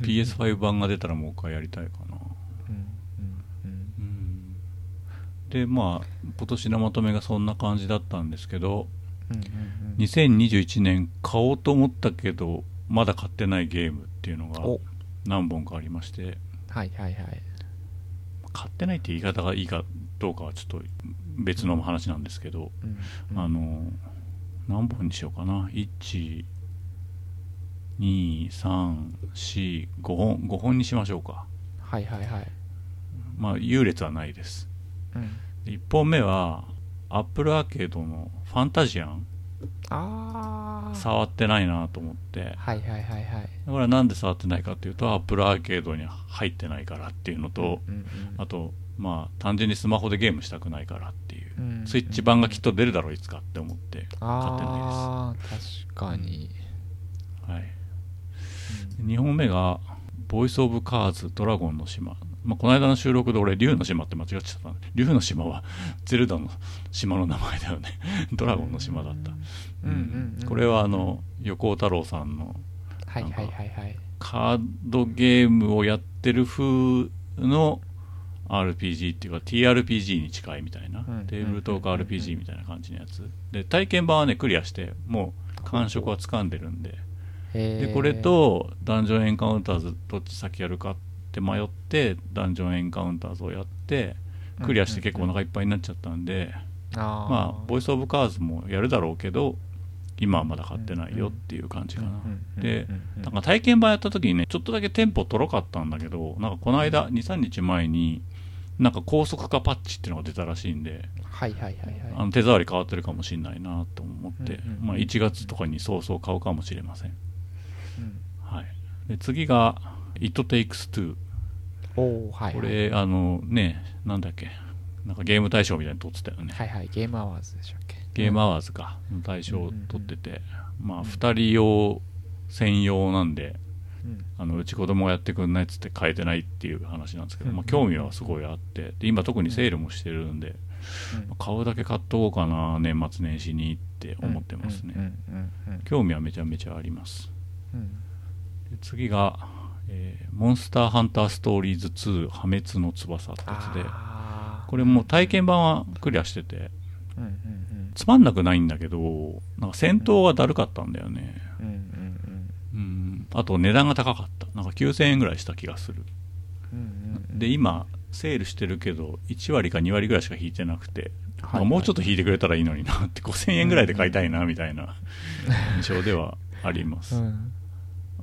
うん、PS5 版が出たらもう一回やりたいかな、うん。でまあ今年のまとめがそんな感じだったんですけどうん。うん。うん。うん2021年買おうと思ったけどまだ買ってないゲームっていうのがお。何本かありまして。はいはいはい。買ってないって言い方がいいかどうかはちょっと別の話なんですけど、うん。うん。あの何本にしようかな12345本5本にしましょうか。はいはいはい。まあ優劣はないです。うん。1本目はアップルアーケードのファンタジアン。ああ触ってないなと思って。はいはいはいはい。これはなんで触ってないかっていうとアップルアーケードに入ってないからっていうのと、うんうんあとまあ単純にスマホでゲームしたくないからっていう、うんスイッチ版がきっと出るだろういつかって思って買ってないああ確かに、です、はい、2本目がボイス・オブ・カーズドラゴンの島、まあ、この間の収録で俺竜の島って間違っちゃった竜の島はゼルダの島の名前だよね。ドラゴンの島だった、これはあの横尾太郎さんのはいはいはいはい。カードゲームをやってる風の RPG っていうか TRPG に近いみたいな、うんテーブルトーク RPG みたいな感じのやつ。で体験版はねクリアしてもう感触はつかんでるんででこれとダンジョンエンカウンターズどっち先やるかって迷ってダンジョンエンカウンターズをやってクリアして結構お腹いっぱいになっちゃったんで、あー。まあボイスオブカーズもやるだろうけど今はまだ買ってないよっていう感じかな、うんうんでうんうんなんか体験版やった時にねちょっとだけテンポとろかったんだけどなんかこの間23日前になんか高速化パッチっていうのが出たらしいんではいはいはいあはい。の手触り変わってるかもしれないなと思って、うんうんうんまあ、1月とかに早々買うかもしれません、うんはい、で次が「It Takes Two おおはい」こはい。れあのねなんだっけ。なんかゲーム大賞みたいに撮ってたよね。はいはい。ゲームアワーズでしたっけ。ゲームアワーズか。の大賞を取ってて、まあ2人用専用なんでうん。あのうち子供がやってくんないっつって変えてないっていう話なんですけど、うんまあ、興味はすごいあって。で今特にセールもしてるんで、うん。まあ買うだけ買っとこうかな年末年始にって思ってますね、うんうんうん興味はめちゃめちゃあります。うんで次が、えーモンスターハンターストーリーズ2破滅の翼」ってやつで。これもう体験版はクリアしてて。うんうんつまんなくないんだけどなんか戦闘がだるかったんだよね。うんうんうん。うん。あと値段が高かった。なんか9000円ぐらいした気がする。うんうんうん。で今セールしてるけど1割か2割ぐらいしか引いてなくて、はいまあもうちょっと引いてくれたらいいのになって5000円ぐらいで買いたいなみたいな印象ではあります、うん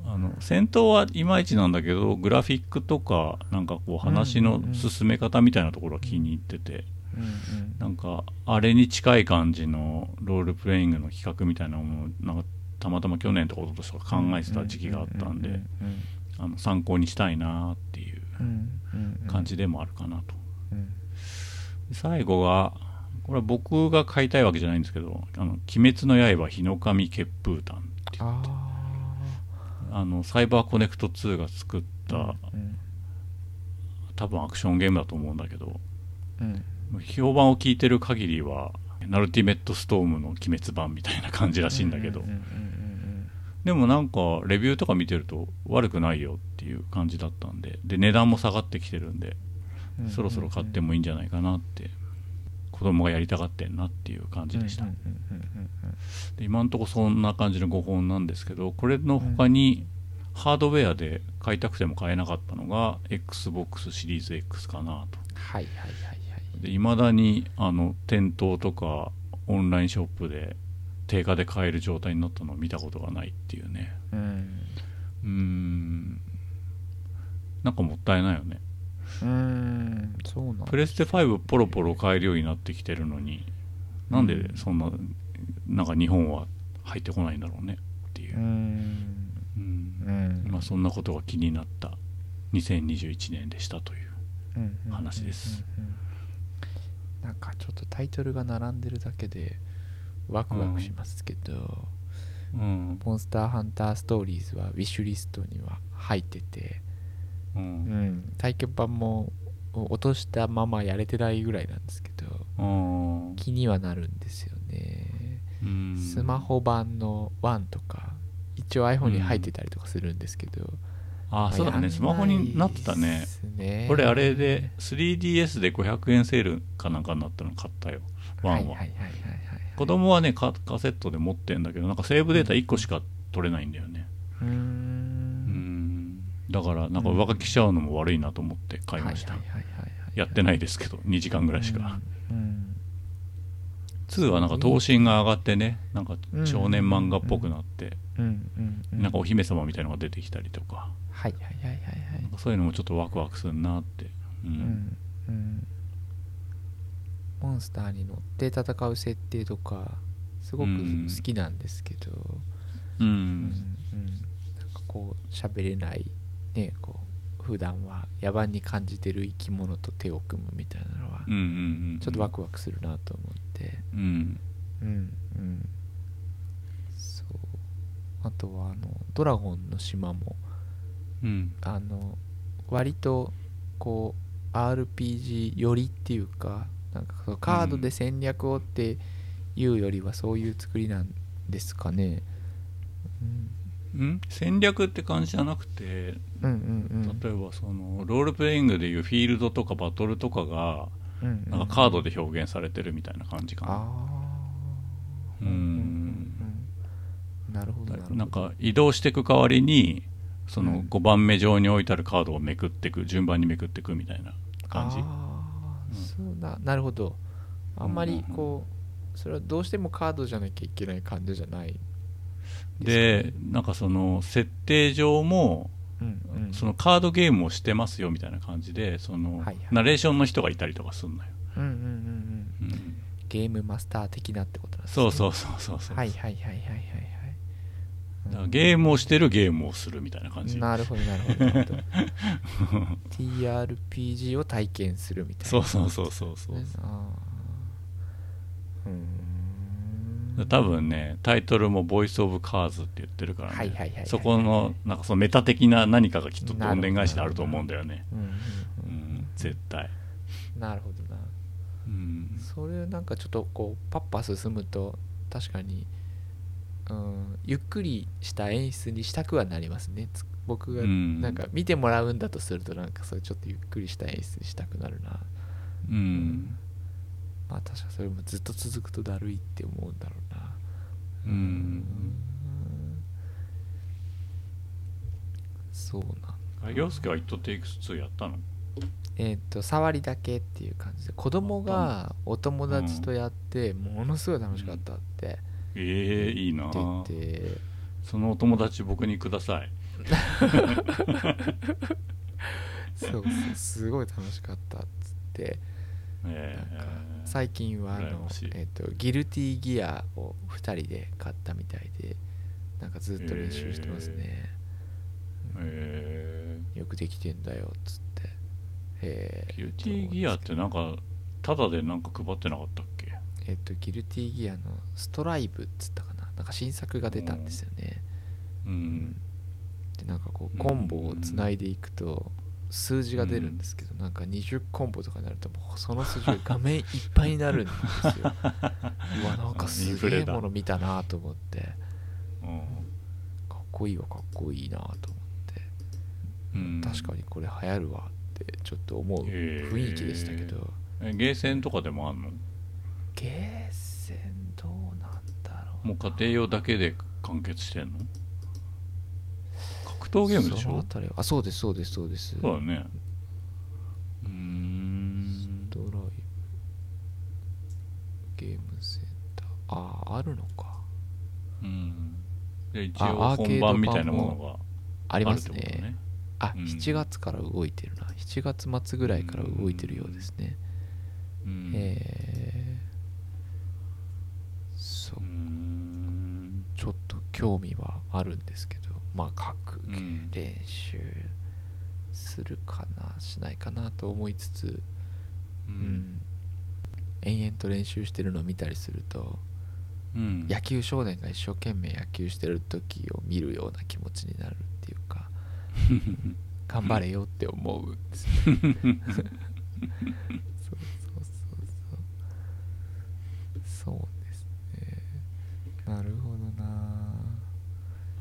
あの戦闘はいまいちなんだけどグラフィックとかなんかこう話の進め方みたいなところは気に入ってて、うんうん。なんかあれに近い感じのロールプレイングの企画みたいなものをたまたま去年とか一昨年とか考えてた時期があったんでうんあの参考にしたいなっていう感じでもあるかなと。最後がこれは僕が買いたいわけじゃないんですけど「あの鬼滅の刃日の神血風譚」っていうああのサイバーコネクト2が作っあたうん多分アクションゲームだと思うんだけどうん評判を聞いてる限りはナルティメットストームの鬼滅版みたいな感じらしいんだけどでもなんかレビューとか見てると悪くないよっていう感じだったんでで値段も下がってきてるんでそろそろ買ってもいいんじゃないかなって子供がやりたがってんなっていう感じでした。で今んとこそんな感じの5本なんですけどこれの他にハードウェアで買いたくても買えなかったのが XBOX シリーズ X かなと。はいはいはいはい。で未だにあの店頭とかオンラインショップで定価で買える状態になったのを見たことがないっていうね。うん。うーん。なんかもったいないよねうそうなんだ。プレステ5ポロポロ買えるようになってきてるのになんでそんななんか日本は入ってこないんだろうねっていう。う、ん。うん。うん。まあ、そんなことが気になった2021年でしたという話です。なんかちょっとタイトルが並んでるだけでワクワクしますけど、うん。モンスターハンターストーリーズはウィッシュリストには入ってて、うん、体験版も落としたままやれてないぐらいなん。ですけど気にはなるん。ですよね、スマホ版の1とか一応 iPhone に入ってたりとかするん。ですけど、あそうだねスマホになってたねこれあれで 3DS で500円セールかなん。かになったの買ったよワンは、はいはいはいはい子供はねカセットで持ってん。だけどなん。かセーブデータ1個しか取れないん。だよねうん。だからなんか上書きしちゃうのも悪いなと思って買いました、やってないですけど2時間ぐらいしか、うん。うん。2はなんか頭身が上がってねなんか少年漫画っぽくなって、なんかお姫様みたいのが出てきたりとか。はいはいはいはいそういうのもちょっとワクワクするなって、うん。うん。うん。モンスターに乗って戦う設定とかすごくうん。好きなんですけど、うん。うん。うん。なんかこう喋れないねこう普段は野蛮に感じてる生き物と手を組むみたいなのはうんうんうんちょっとワクワクするなと思って。うん。うんうん。そう。あとはあのドラゴンの島もうん。あの割とこう RPG 寄りっていうかなんかそのカードで戦略をっていうよりはそういう作りなんですかね。うん戦略って感じじゃなくてうん、うんうん。うん例えばそのロールプレイングでいうフィールドとかバトルとかがうんうんなんかカードで表現されてるみたいな感じかな。ああううんんなるほど。なんか移動していく代わりにそのうん。5番目上に置いてあるカードをめくっていく順番にめくっていくみたいな感じ。ああ、そうななるほど。あんまりこうそれはどうしてもカードじゃなきゃいけない感じじゃないでなんかその設定上もうんうん。そのカードゲームをしてますよみたいな感じでそのはいはい。ナレーションの人がいたりとかすんのよ、うんうんうんうんうん。ゲームマスター的なってことなんですね。そうそうそうそうそう、はいはいはいはいはいはい。だからゲームをしてるゲームをするみたいな感じ。なるほどなるほど。なるほど TRPG を体験するみたいな。そうそうそうそうそう。うー。ん多分ねタイトルも「ボイス・オブ・カーズ」って言ってるからそこのなんかそのメタ的な何かがきっとどんでん返しであると思うんだよね。うんうんううん。ん絶対。なるほどな。うん。それなんかちょっとこうパッパ進むと確かに、うん、ゆっくりした演出にしたくはなりますね。つ僕がうん。なんか見てもらうんだとするとなんかそれちょっとゆっくりした演出にしたくなるな。うんまあ確かそれもずっと続くとだるいって思うんだろうな。うんそうなんあ洋介は「イット・テイクス2」やったの？えっ、と触りだけっていう感じで。子供がお友達とやってものすごい楽しかったってええいいな。言ってて、そのお友達僕にください。そうすごい楽しかったっつって最近はあ羨のえー、とギルティギアを2人で買ったみたいでなんかずっと練習してますね、えよくできてんだよっつって。へー、ギルティギアってなんかタダでなんか配ってなかったっけ？えっ、とギルティギアのストライブっつったかな。なんか新作が出たんですよね、うん。でなんかこうコンボをつないでいくと数字が出るんですけど、なんか20コンボとかになるともうその数字が画面いっぱいになるんですよ。うわなんかすげえもの見たなと思って。うん。かっこいいわかっこいいなと思って、うん。確かにこれ流行るわってちょっと思う雰囲気でしたけど、えゲーセンとかでもあんの？ゲーセンどうなんだろうもう家庭用だけで完結してんの？格闘ゲームでしょ？あそうですそうですそうです。そうだね。うん。ドライブゲームセンター。あああるのか。うん。で一応本番みたいなものがありますね、あ、う、7月から動いてるな。7月末ぐらいから動いてるようですね、う、え、そうちょっと興味はあるんですけど。まあ書くうん練習するかなしないかなと思いつつ、ううん。ん延々と練習してるのを見たりするとうん。野球少年が一生懸命野球してる時を見るような気持ちになるっていうか 頑張れよって思うんですね そうそうそうそう。そうですね。なるほどな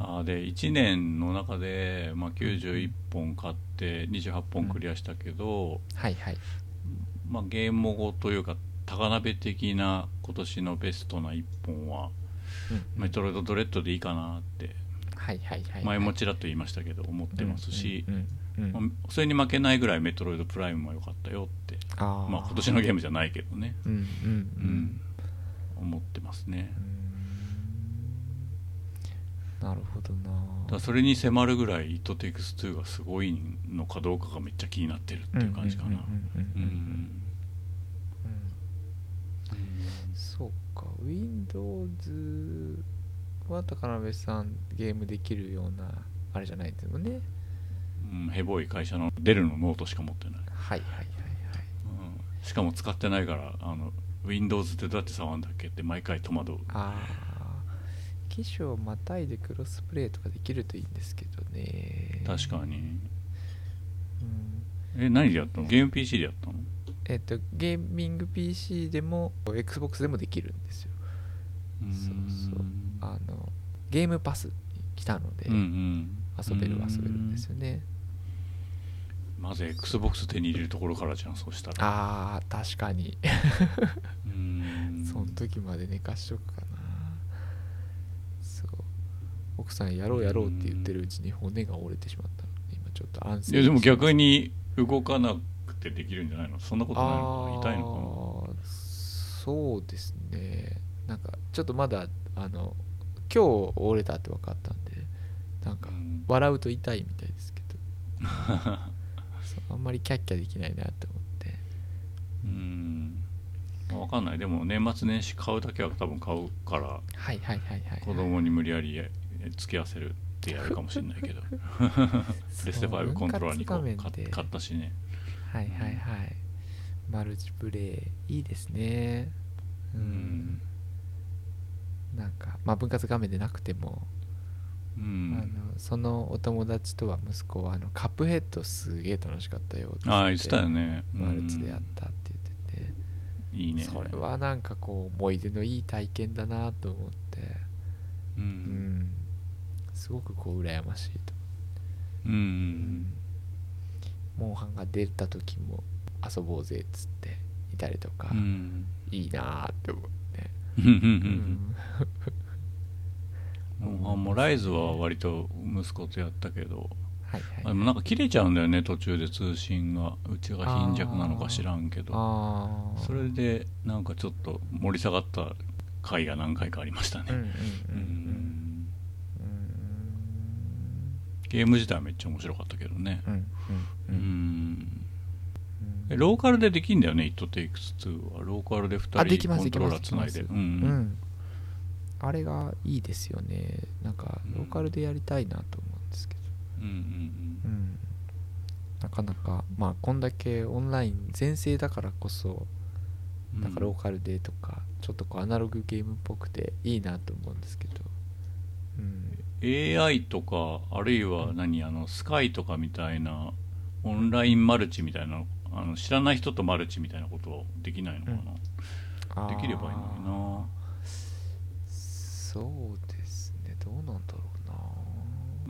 あーで1年の中で、まあ、91本買って28本クリアしたけど、はいはい。まあ、ゲーム語というか高鍋的な今年のベストな1本はうん。メトロイドドレッドでいいかなってはいはいはい前もちらっと言いましたけど思ってますし、それに負けないぐらいメトロイドプライムも良かったよってまあ、今年のゲームじゃないけどね、うん思ってますね。うーんなるほどな。だそれに迫るぐらい「イット・テイクス2」がすごいのかどうかがめっちゃ気になってるっていう感じかな。うん。そうか。Windows は高鍋さんゲームできるようなあれじゃないですもんね。うんヘボい会社のデルのノートしか持ってない、はいはいはいはい。うん、しかも使ってないからあの Windows ってどうやって触るんだっけって毎回戸惑う。ああ機種をまたいでクロスプレイとかできるといいんですけどね。確かに。うん。え何でやったの？ゲーム PC でやったの？えっとゲーミング PC でも XBOX でもできるんですよ。そうそう。あのゲームパスに来たのでうんうん。遊べるは遊べるんですよね。まず XBOX 手に入れるところからじゃんそうしたら。ああ確かに。うん。その時まで寝かしとくかなそう奥さんやろうやろうって言ってるうちに骨が折れてしまったので今ちょっと安静いやでも逆にに動かなくてできるんじゃないの？そんなことないの？かな痛いのあーそうですね。なんかちょっとまだあの今日折れたって分かったんでなんか笑うと痛いみたいですけど。あんまりキャッキャできないなって思って。うん。分かんない。でも年末年始買うだけは多分買うからはいはいはいはい、はい、子供に無理やり付き合わせるってやるかもしれないけど。プ レステ5コントローラー2個分割画面で買買ったしね。はいはいはい。マルチプレイ。いいですね。ううん。んなんかまあ分割画面でなくても、うあんのそのお友達とは息子はあのカップヘッドすげえ楽しかったよってああ言ってたよね。マルチでやったって言ってて、うん。いいね。それはなんかこう思い出のいい体験だなと思って。ううんんすごくこう羨ましいと。うん。モンハンが出た時も遊ぼうぜっつっていたりとか、うん。いいなーって思って、うん。うん。ううんんモンハンもライズは割と息子とやったけど。はいはい。あでもなんか切れちゃうんだよね途中で通信が。うちが貧弱なのか知らんけど。それでなんかちょっと盛り下がった回が何回かありましたね。うんうんうんううんん。うんゲーム自体はめっちゃ面白かったけどね。うんうんううん。ローカルでできんだよね「It Takes Two」は。ローカルであでき2ます人コントローラーつないで。できますうん。うん。あれがいいですよね。なんかうん。ローカルでやりたいなと思うんですけど。うんうんうん。なかなかまあこんだけオンライン全盛だからこそうん。なんかローカルでとかちょっとこうアナログゲームっぽくていいなと思うんですけど。うん AI とかあるいは何あのスカイとかみたいなオンラインマルチみたいなあの知らない人とマルチみたいなことできないのかな、あーできればいいのそうですね。どうなんだろうな。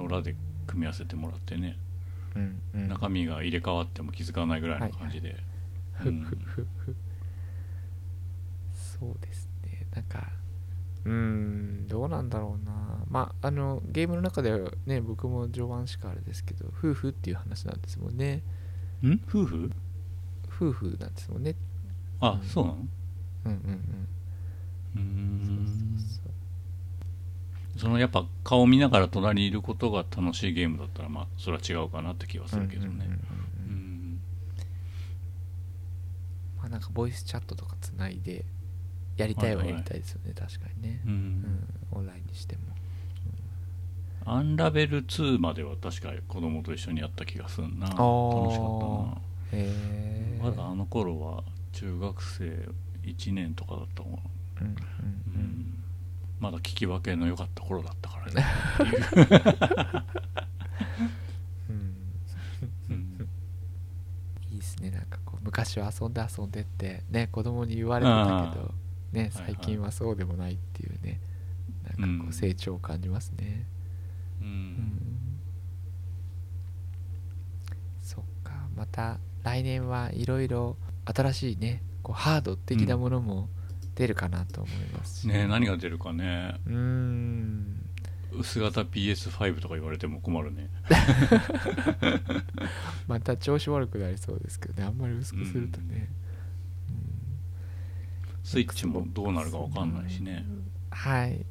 にな野良で組み合わせてもらってね、うんうん。中身が入れ替わっても気づかないぐらいの感じで、そうですね。なんかうーんどうなんだろうな。まああのゲームの中ではね僕も序盤しかあれですけど夫婦っていう話なんですもんね。ん？夫婦？夫婦なんですもんね。あ、うん。そうなの？うんうんうん。うーん。そうそのやっぱ顔見ながら隣にいることが楽しいゲームだったらまあそれは違うかなって気はするけどね。うんうんうんうんうん。まあなんかボイスチャットとかつないでやりたいはやりたいですよね、確かにね。う、うん。ん、オンラインにしても。アンラベル2までは確か子供と一緒にやった気がするな。楽しかーったへえなまだあの頃は中学生1年とかだったかな。うんうんううん。んまだ聞き分けの良かった頃だったからね。うん。うん。いいですね。なんかこう昔は遊んで遊んでってね子供に言われてたけどねはい最近はそうでもないっていうねなんかこうん。う成長を感じますね。ううん。んそっかまた来年はいろいろ新しいねこうハード的なものも出るかなと思いますし。ね何が出るかね。うーん。薄型 PS5 とか言われても困るね。また調子悪くなりそうですけどねあんまり薄くするとね、スイッチもどうなるか分かんないしね。はい。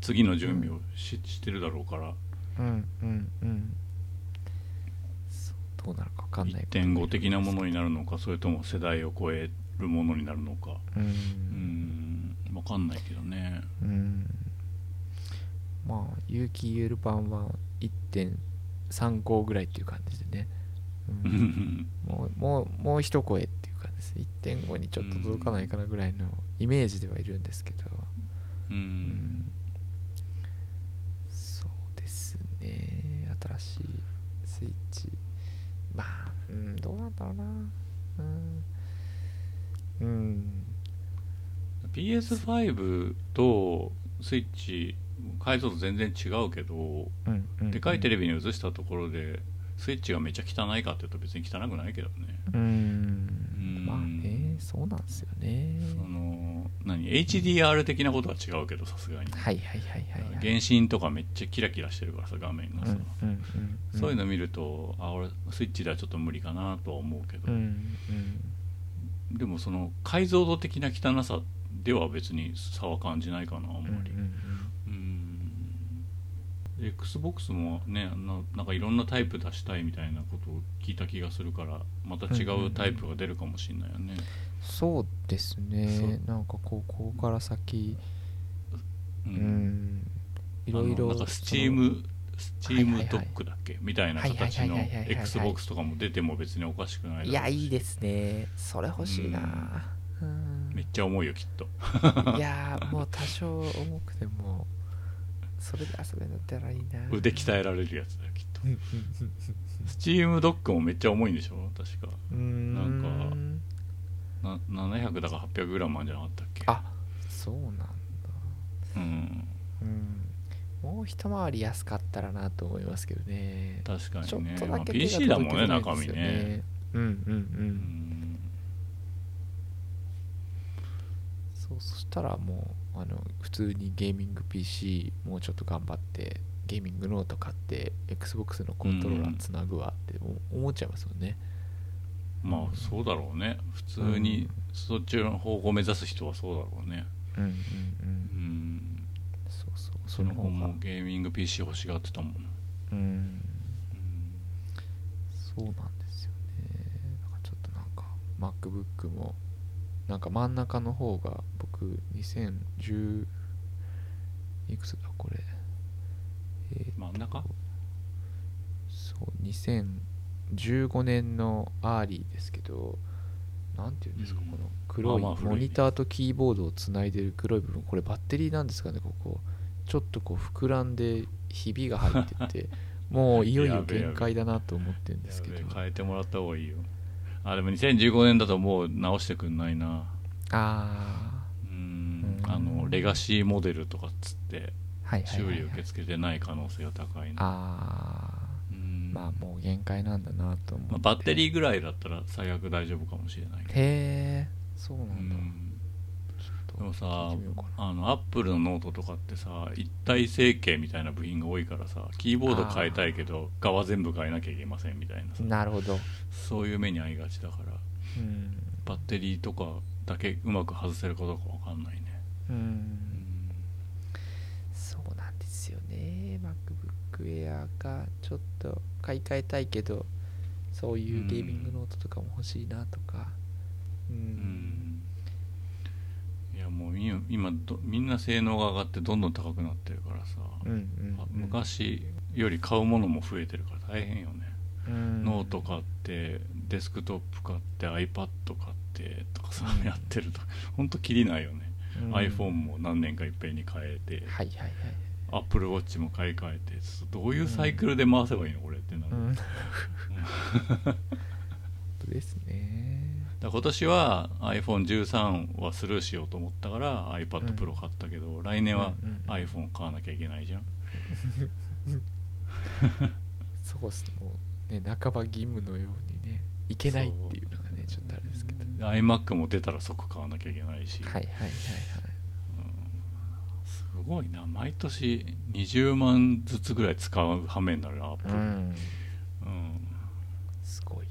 次の準備をししてるだろうから。うんうんうん。そうどうなるか分かんない。こと1.5的なものになるのかそれとも世代を超えるものになるのか。ううんん分かんないけどね。うん。まあ有機 EL 版は1.35ぐらいっていう感じでね、う、うん。ん もうもうもう一声っです。1.5にちょっと届かないかなぐらいのイメージではいるんですけど、ううん。んそうですね。新しいスイッチ。まあうんどうなんだろうな。うん。うん。PS5 とスイッチ解像度全然違うけどうんうん。でかいテレビに映したところでスイッチがめっちゃ汚いかっていうと別に汚くないけどね。うんうんまあねそうなんですよね。その何？HDR 的なことは違うけどさすがに。はいはいはいはいはい。原神とかめっちゃキラキラしてるからさ画面がさ、うんうんうんそういうの見るとあ俺スイッチではちょっと無理かなとは思うけど、うんうん。でもその解像度的な汚さでは別に差は感じないかなあんまり。うんうんうん XBOX もねななんかいろんなタイプ出したいみたいなことを聞いた気がするからまた違うタイプが出るかもしれないよね、そうですね。なんかこうここから先ううん。んいろいろなんかスチームスチームドックだっけみたいな形のはいはいはいはいはいはい。はい XBOX とかも出ても別におかしくないいやいいですね。それ欲しいな。うん。めっちゃ重いよきっと。いやーもう多少重くてもそれで遊べるったらいいな。腕鍛えられるやつだよきっと。スチームドックもめっちゃ重いんでしょ？確か。うんうん。なんかな700だか 800g あるんじゃなかったっけ？あそうなんだ。うん。うん。もう一回り安かったらなと思いますけどね。確かちょっにね、まあ、とだけ手が PC だもんね中身ね。うんうんううんんそうそしたらもうあの普通にゲーミング PC もうちょっと頑張ってゲーミングノート買って XBOX のコントローラーつなぐわって思思っちゃいますよね、まあそうだろうね。普通にそっちの方向を目指す人はそうだろうね。うんうんううん。ん。そうそう。その方もゲーミング PC 欲しがってたもん、うん。うん。そうなんですよね。なんかちょっとなんか MacBook もなんか真ん中の方が僕2010いくつだこれ。えー真ん中？そう2015年のアーリーですけどなんていうんですか、うん。この黒いモニターとキーボードをつないでる黒い部分。これバッテリーなんですかねここ。ちょっとこう膨らんでひびが入ってて もういよいよ限界だなと思ってるんですけど。変えてもらった方がいいよあでも2015年だともう直してくんないな。あうん。うん。あのレガシーモデルとかっつって修理受け付けてない可能性が高いな。あうん。あまあもう限界なんだなと思って、まあ、バッテリーぐらいだったら最悪大丈夫かもしれないへえそうなうんだ、ん。ちょっとでもさあのアップルのノートとかってさ一体成形みたいな部品が多いからさキーボード変えたいけど側全部変えなきゃいけませんみたいなさ。なるほど。そういう目に遭いがちだから。うん。バッテリーとかだけうまく外せるかどうかわかんないね。うん。そうなんですよね。MacBook Air がちょっと買い替えたいけどそういうゲーミングノートとかも欲しいなとか。うん、うんもう今みんな性能が上がってどんどん高くなってるからさ、うんうんあ昔より買うものも増えてるから大変よね、うん。ノート買ってデスクトップ買って iPad 買ってとかさ、うん。やってると。ほんときりないよね、うん。iPhone も何年かいっぺんに変えて。はいはいはい。Apple Watch も買い替えて。どういうサイクルで回せばいいのこれってなる、うん。ですね。ら今年は iPhone13 はスルーしようと思ったから iPad うん。Pro 買ったけど、来年はうんうん iPhone 買わなきゃいけないじゃん、そうっすもうね半ば義務のようにねいけないっていうのがねちょっとあれですけど。iMac も出たら即買わなきゃいけないし、はいはいはいはい。すごいな。毎年20万ずつぐらい使う羽目になるアップル、うんうんすごい、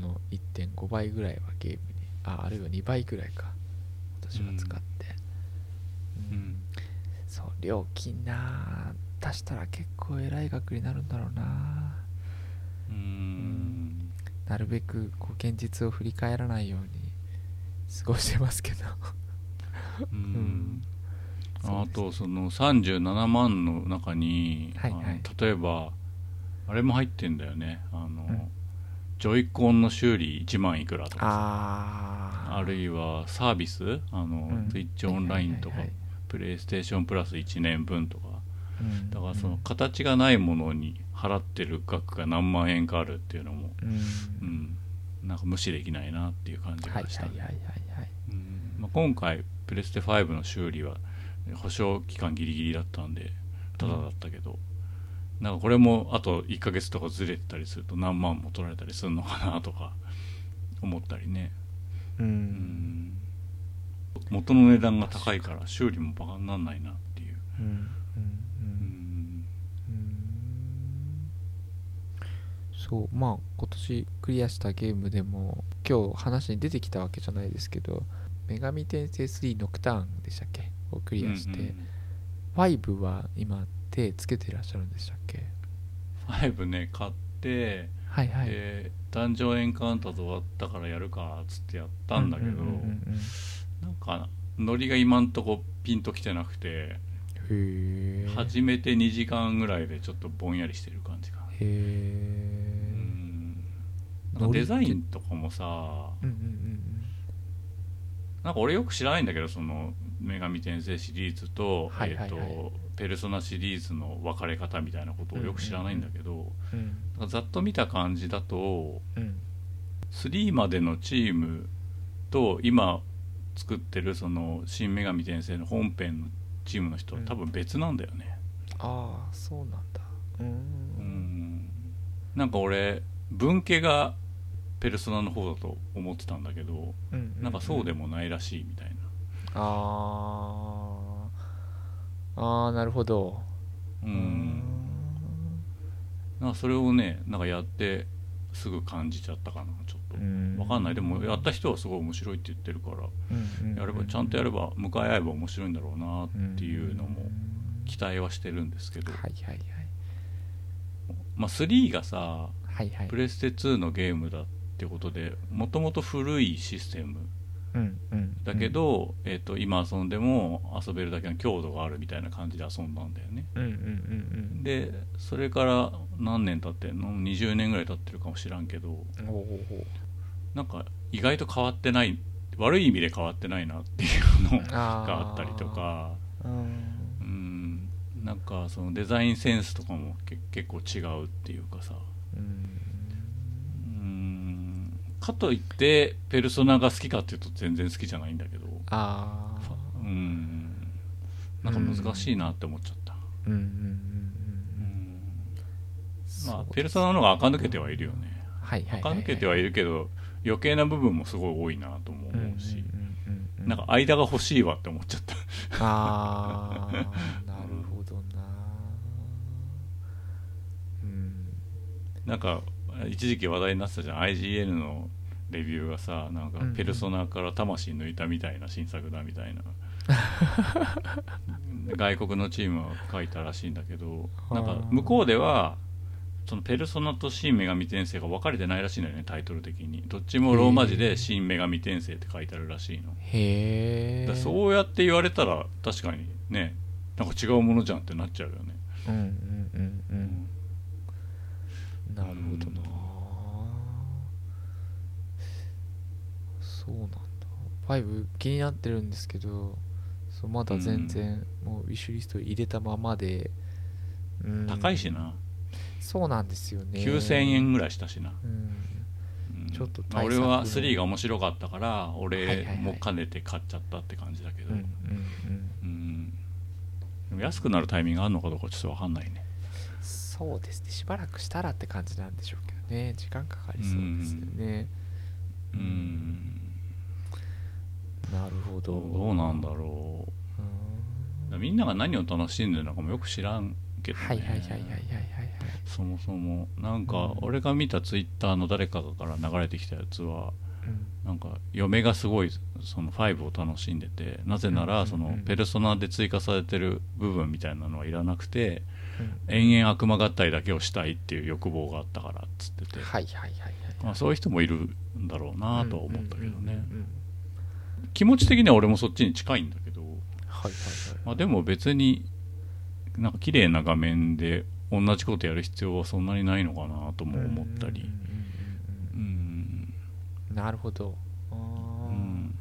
うんね、その1.5倍ぐらいはゲームにああるいは2倍ぐらいか私は使って、うん。うん。そう料金な足したら結構えらい額になるんだろうなうん。なるべくこう現実を振り返らないように過ごしてますけど。う うあとその37万の中に、はいはい。あの例えばあれも入ってんだよね。あの、んジョイコンの修理1万いくらとかさ。ああるいはサービス？あの、うん。Twitch オンラインとか、プレイステーションプラス1年分とか。うん。だからその形がないものに払ってる額が何万円かあるっていうのも、うん。うん、なんか無視できないなっていう感じはいがしたねはいはいはいはい。うん。まあ、今回プレステ5の修理は保証期間ギリギリだったんでタダだったけど、なんかこれもあと1ヶ月とかずれてたりすると何万も取られたりするのかなとか 思ったりね、ううん。ん、元の値段が高いから修理もバカにならないなっていう、うん。うん。ううん。んそう。まあ今年クリアしたゲームでも今日話に出てきたわけじゃないですけど「女神転生3ノクターン」でしたっけ？をクリアして、うんうん5は今手つけてらっしゃるんでしたっけ？5ね買って、はいはい、でダンジョンエンカウンターズ終わったからやるかっつってやったんだけど、うんうんうん。うんなんかノリが今んとこピンときてなくてへえ始めて2時間ぐらいでちょっとぼんやりしてる感じかな。へえうん。なんかデザインとかもさうんうんうん。なんか俺よく知らないんだけどその「女神転生」シリーズと,、はいはいはい。えーとペルソナシリーズの分かれ方みたいなことをよく知らないんだけど、うん。ざっと見た感じだとうん。3までのチームと今作ってるその「新女神転生」の本編のチームの人は多分別なんだよね、ああそうなんだ。うーん。うん。なんか俺分家がペルソナの方だと思ってたんだけど、うん。なんかそうでもないらしいみたいな。あーあーなるほど。ううん。なんかそれをねなんかやってすぐ感じちゃったかなちょっと。うん。わかんない。でもやった人はすごい面白いって言ってるからうんうんやればちゃんとやれば向かい合えば面白いんだろうなっていうのもん期待はしてるんですけど、はいはいはい。まあ、3がさはいはい。プレステ2のゲームだってことでもともと古いシステムうんうん。だけど、えー、と今遊んでも遊べるだけの強度があるみたいな感じで遊んだんだよね。うんうんうんでそれから何年経ってんの？20年ぐらい経ってるかもしらんけど。なんか意外と変わってない悪い意味で変わってないなっていうのがあったりとか。うんうん。なんかそのデザインセンスとかもけ結構違うっていうかさ。うんうんかといってペルソナが好きかっていうと全然好きじゃないんだけど。ああうん。なんか難しいなって思っちゃった、うんうんうんうんうん。まあペルソナの方が垢抜けてはいるよね。はいはい垢抜けてはいるけど余計な部分もすごい多いなとも思うし、なんか間が欲しいわって思っちゃった。ああ なるほどな。うん。なんか一時期話題になってたじゃん。IGN のレビューがさなんかうんうん。ペルソナから魂抜いたみたいな新作だみたいな。外国のチームは書いたらしいんだけどなんか向こうではそのペルソナと新女神転生が分かれてないらしいんだよねタイトル的に。どっちもローマ字で新女神転生って書いてあるらしいの。へえ。そうやって言われたら確かにねなんか違うものじゃんってなっちゃうよね。うんうんうん。うん。なるほどな、そうなんだ。5気になってるんですけどそうまだ全然、もうウィッシュリスト入れたままで、うん。高いしな。そうなんですよね。9000円ぐらいしたしな。うん。うん。ちょっと俺は3が面白かったから俺はいも兼ねて買っちゃったって感じだけど、安くなるタイミングがあるのかどうかちょっと分かんないね。そうですね。しばらくしたらって感じなんでしょうけどね。時間かかりそうですよね。うんなるほど。どうなんだろう。うみんなが何を楽しんでるのかもよく知らんけどね。はいはいはいはいはいはいはいそもそもなんかうん俺が見たツイッターの誰かから流れてきたやつはうん。なんか嫁がすごいその5を楽しんでてなぜならそのペルソナで追加されてる部分みたいなのはいらなくてうん。延々悪魔合体だけをしたいっていう欲望があったからっつってて、そういう人もいるんだろうなとは思ったけどね。うんうんうんうん気持ち的には俺もそっちに近いんだけど、はいはいはい。まあ、でも別になんか綺麗な画面で同じことやる必要はそんなにないのかなとも思ったり。うんうんうんうんうん。なるほど。あうー。ん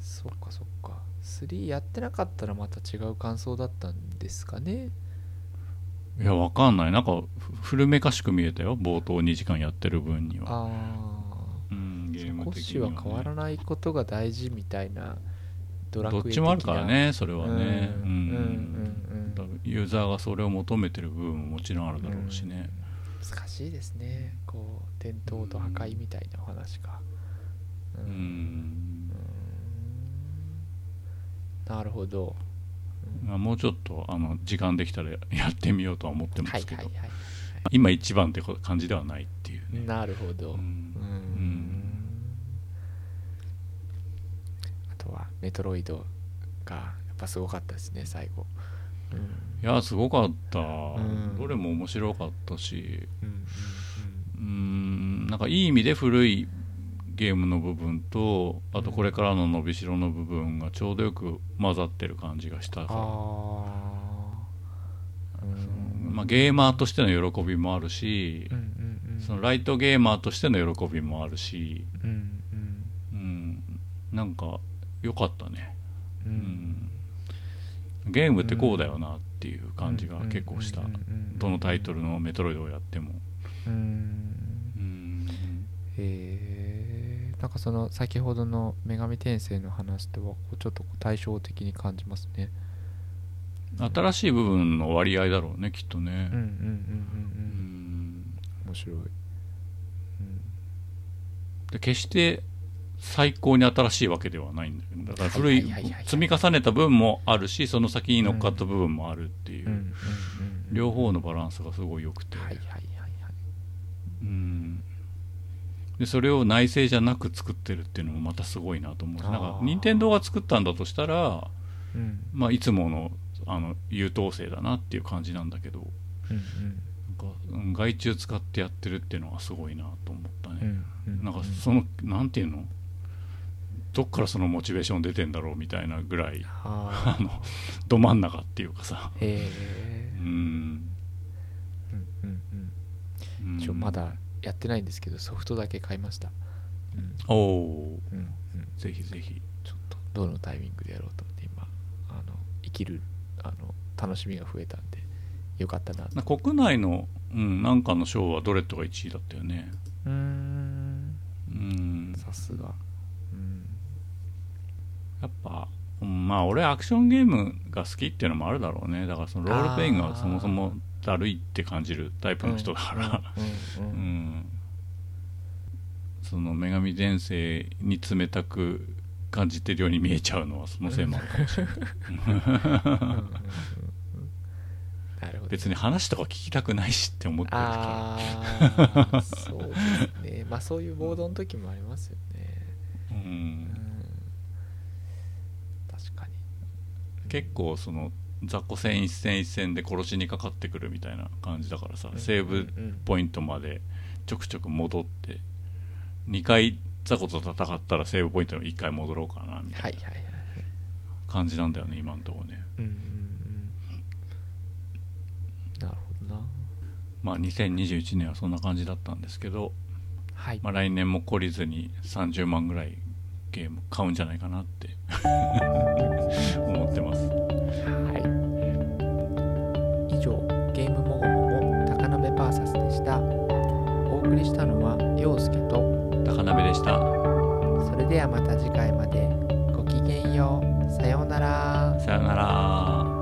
そっかそっか。3やってなかったらまた違う感想だったんですかね？いやわかんない。なんかふ古めかしく見えたよ。冒頭2時間やってる分には、ああム的少しには、ね、は変わらないことが大事みたいなドラクエどっちもあるからねそれはね。ユーザーがそれを求めてる部分ももちろんあるだろうしね、難しいですね。こう伝統と破壊みたいなお話か。ううん。うん。なるほど。まあ、もうちょっとあの時間できたらやってみようとは思ってますけど、今一番って感じではないっていうね、なるほど、ううんんはメトロイドがやっぱすごかったですね最後、うんいやすごかった、んどれも面白かったしうんうんなんかいい意味で古いゲームの部分とあとこれからの伸びしろの部分がちょうどよく混ざってる感じがしたあから、あうんまあ、ゲーマーとしての喜びもあるしうん、うんうんそのライトゲーマーとしての喜びもあるし、うんうんうん、なんか良かったね、ううん。ん、ゲームってこうだよなっていう感じが結構した、どのタイトルのメトロイドをやっても、うん。うん、へえなんかその先ほどの女神転生の話とはこうちょっと対照的に感じますね。新しい部分の割合だろうねきっとね。うんうんうんうんううんん。面白い。うん。で決して最高に新しいわけではないんだけどだから古い積み重ねた分もあるしその先に乗っかった部分もあるっていう、両方のバランスがすごい良くて、うん。でそれを内製じゃなく作ってるっていうのもまたすごいなと思うしなんか任天堂が作ったんだとしたら、うん。まあ、いつものあの優等生だなっていう感じなんだけどうんなんかうん外注使ってやってるっていうのはすごいなと思ったうんうね、んうん。なんかそのなんていうの？どっからそのモチベーション出てんだろうみたいなぐらいああのど真ん中っていうかさ。ーへえ。うん、うんうんうん。うん。ちょまだやってないんですけどソフトだけ買いました。うん。おおうんうん。ぜひぜひ。ちょっとどのタイミングでやろうと思って今あの生きるあの楽しみが増えたんでよかったなな国内の、うん、なんかの賞はドレッドが1位だったよね。うーん。うん。さすが。うんやっぱ、うんまあ俺アクションゲームが好きっていうのもあるだろうね。だからそのロールプレイングがそもそもだるいって感じるタイプの人だから、うんその女神転生に冷たく感じてるように見えちゃうのはそのせいもあるかもしれない。別に話とか聞きたくないしって思ってるかああそうですね。まあそういうボードの時もありますよね。ううんん確かに結構その雑魚戦一戦一戦で殺しにかかってくるみたいな感じだからさ、うんセーブうん。うんポイントまでちょくちょく戻って2回雑魚と戦ったらセーブポイントに1回戻ろうかなみたいな感じなんだよね今のところね。うんうんうん。なるほどな。まあ2021年はそんな感じだったんですけど、はい、まあ、来年も懲りずに30万ぐらいゲーム買うんじゃないかなって。思ってます。はい、以上ゲームもごもご高鍋バーサスでした。お送りしたのは陽介と高鍋でした。それではまた次回まで。ごきげんよう。さようなら。さよなら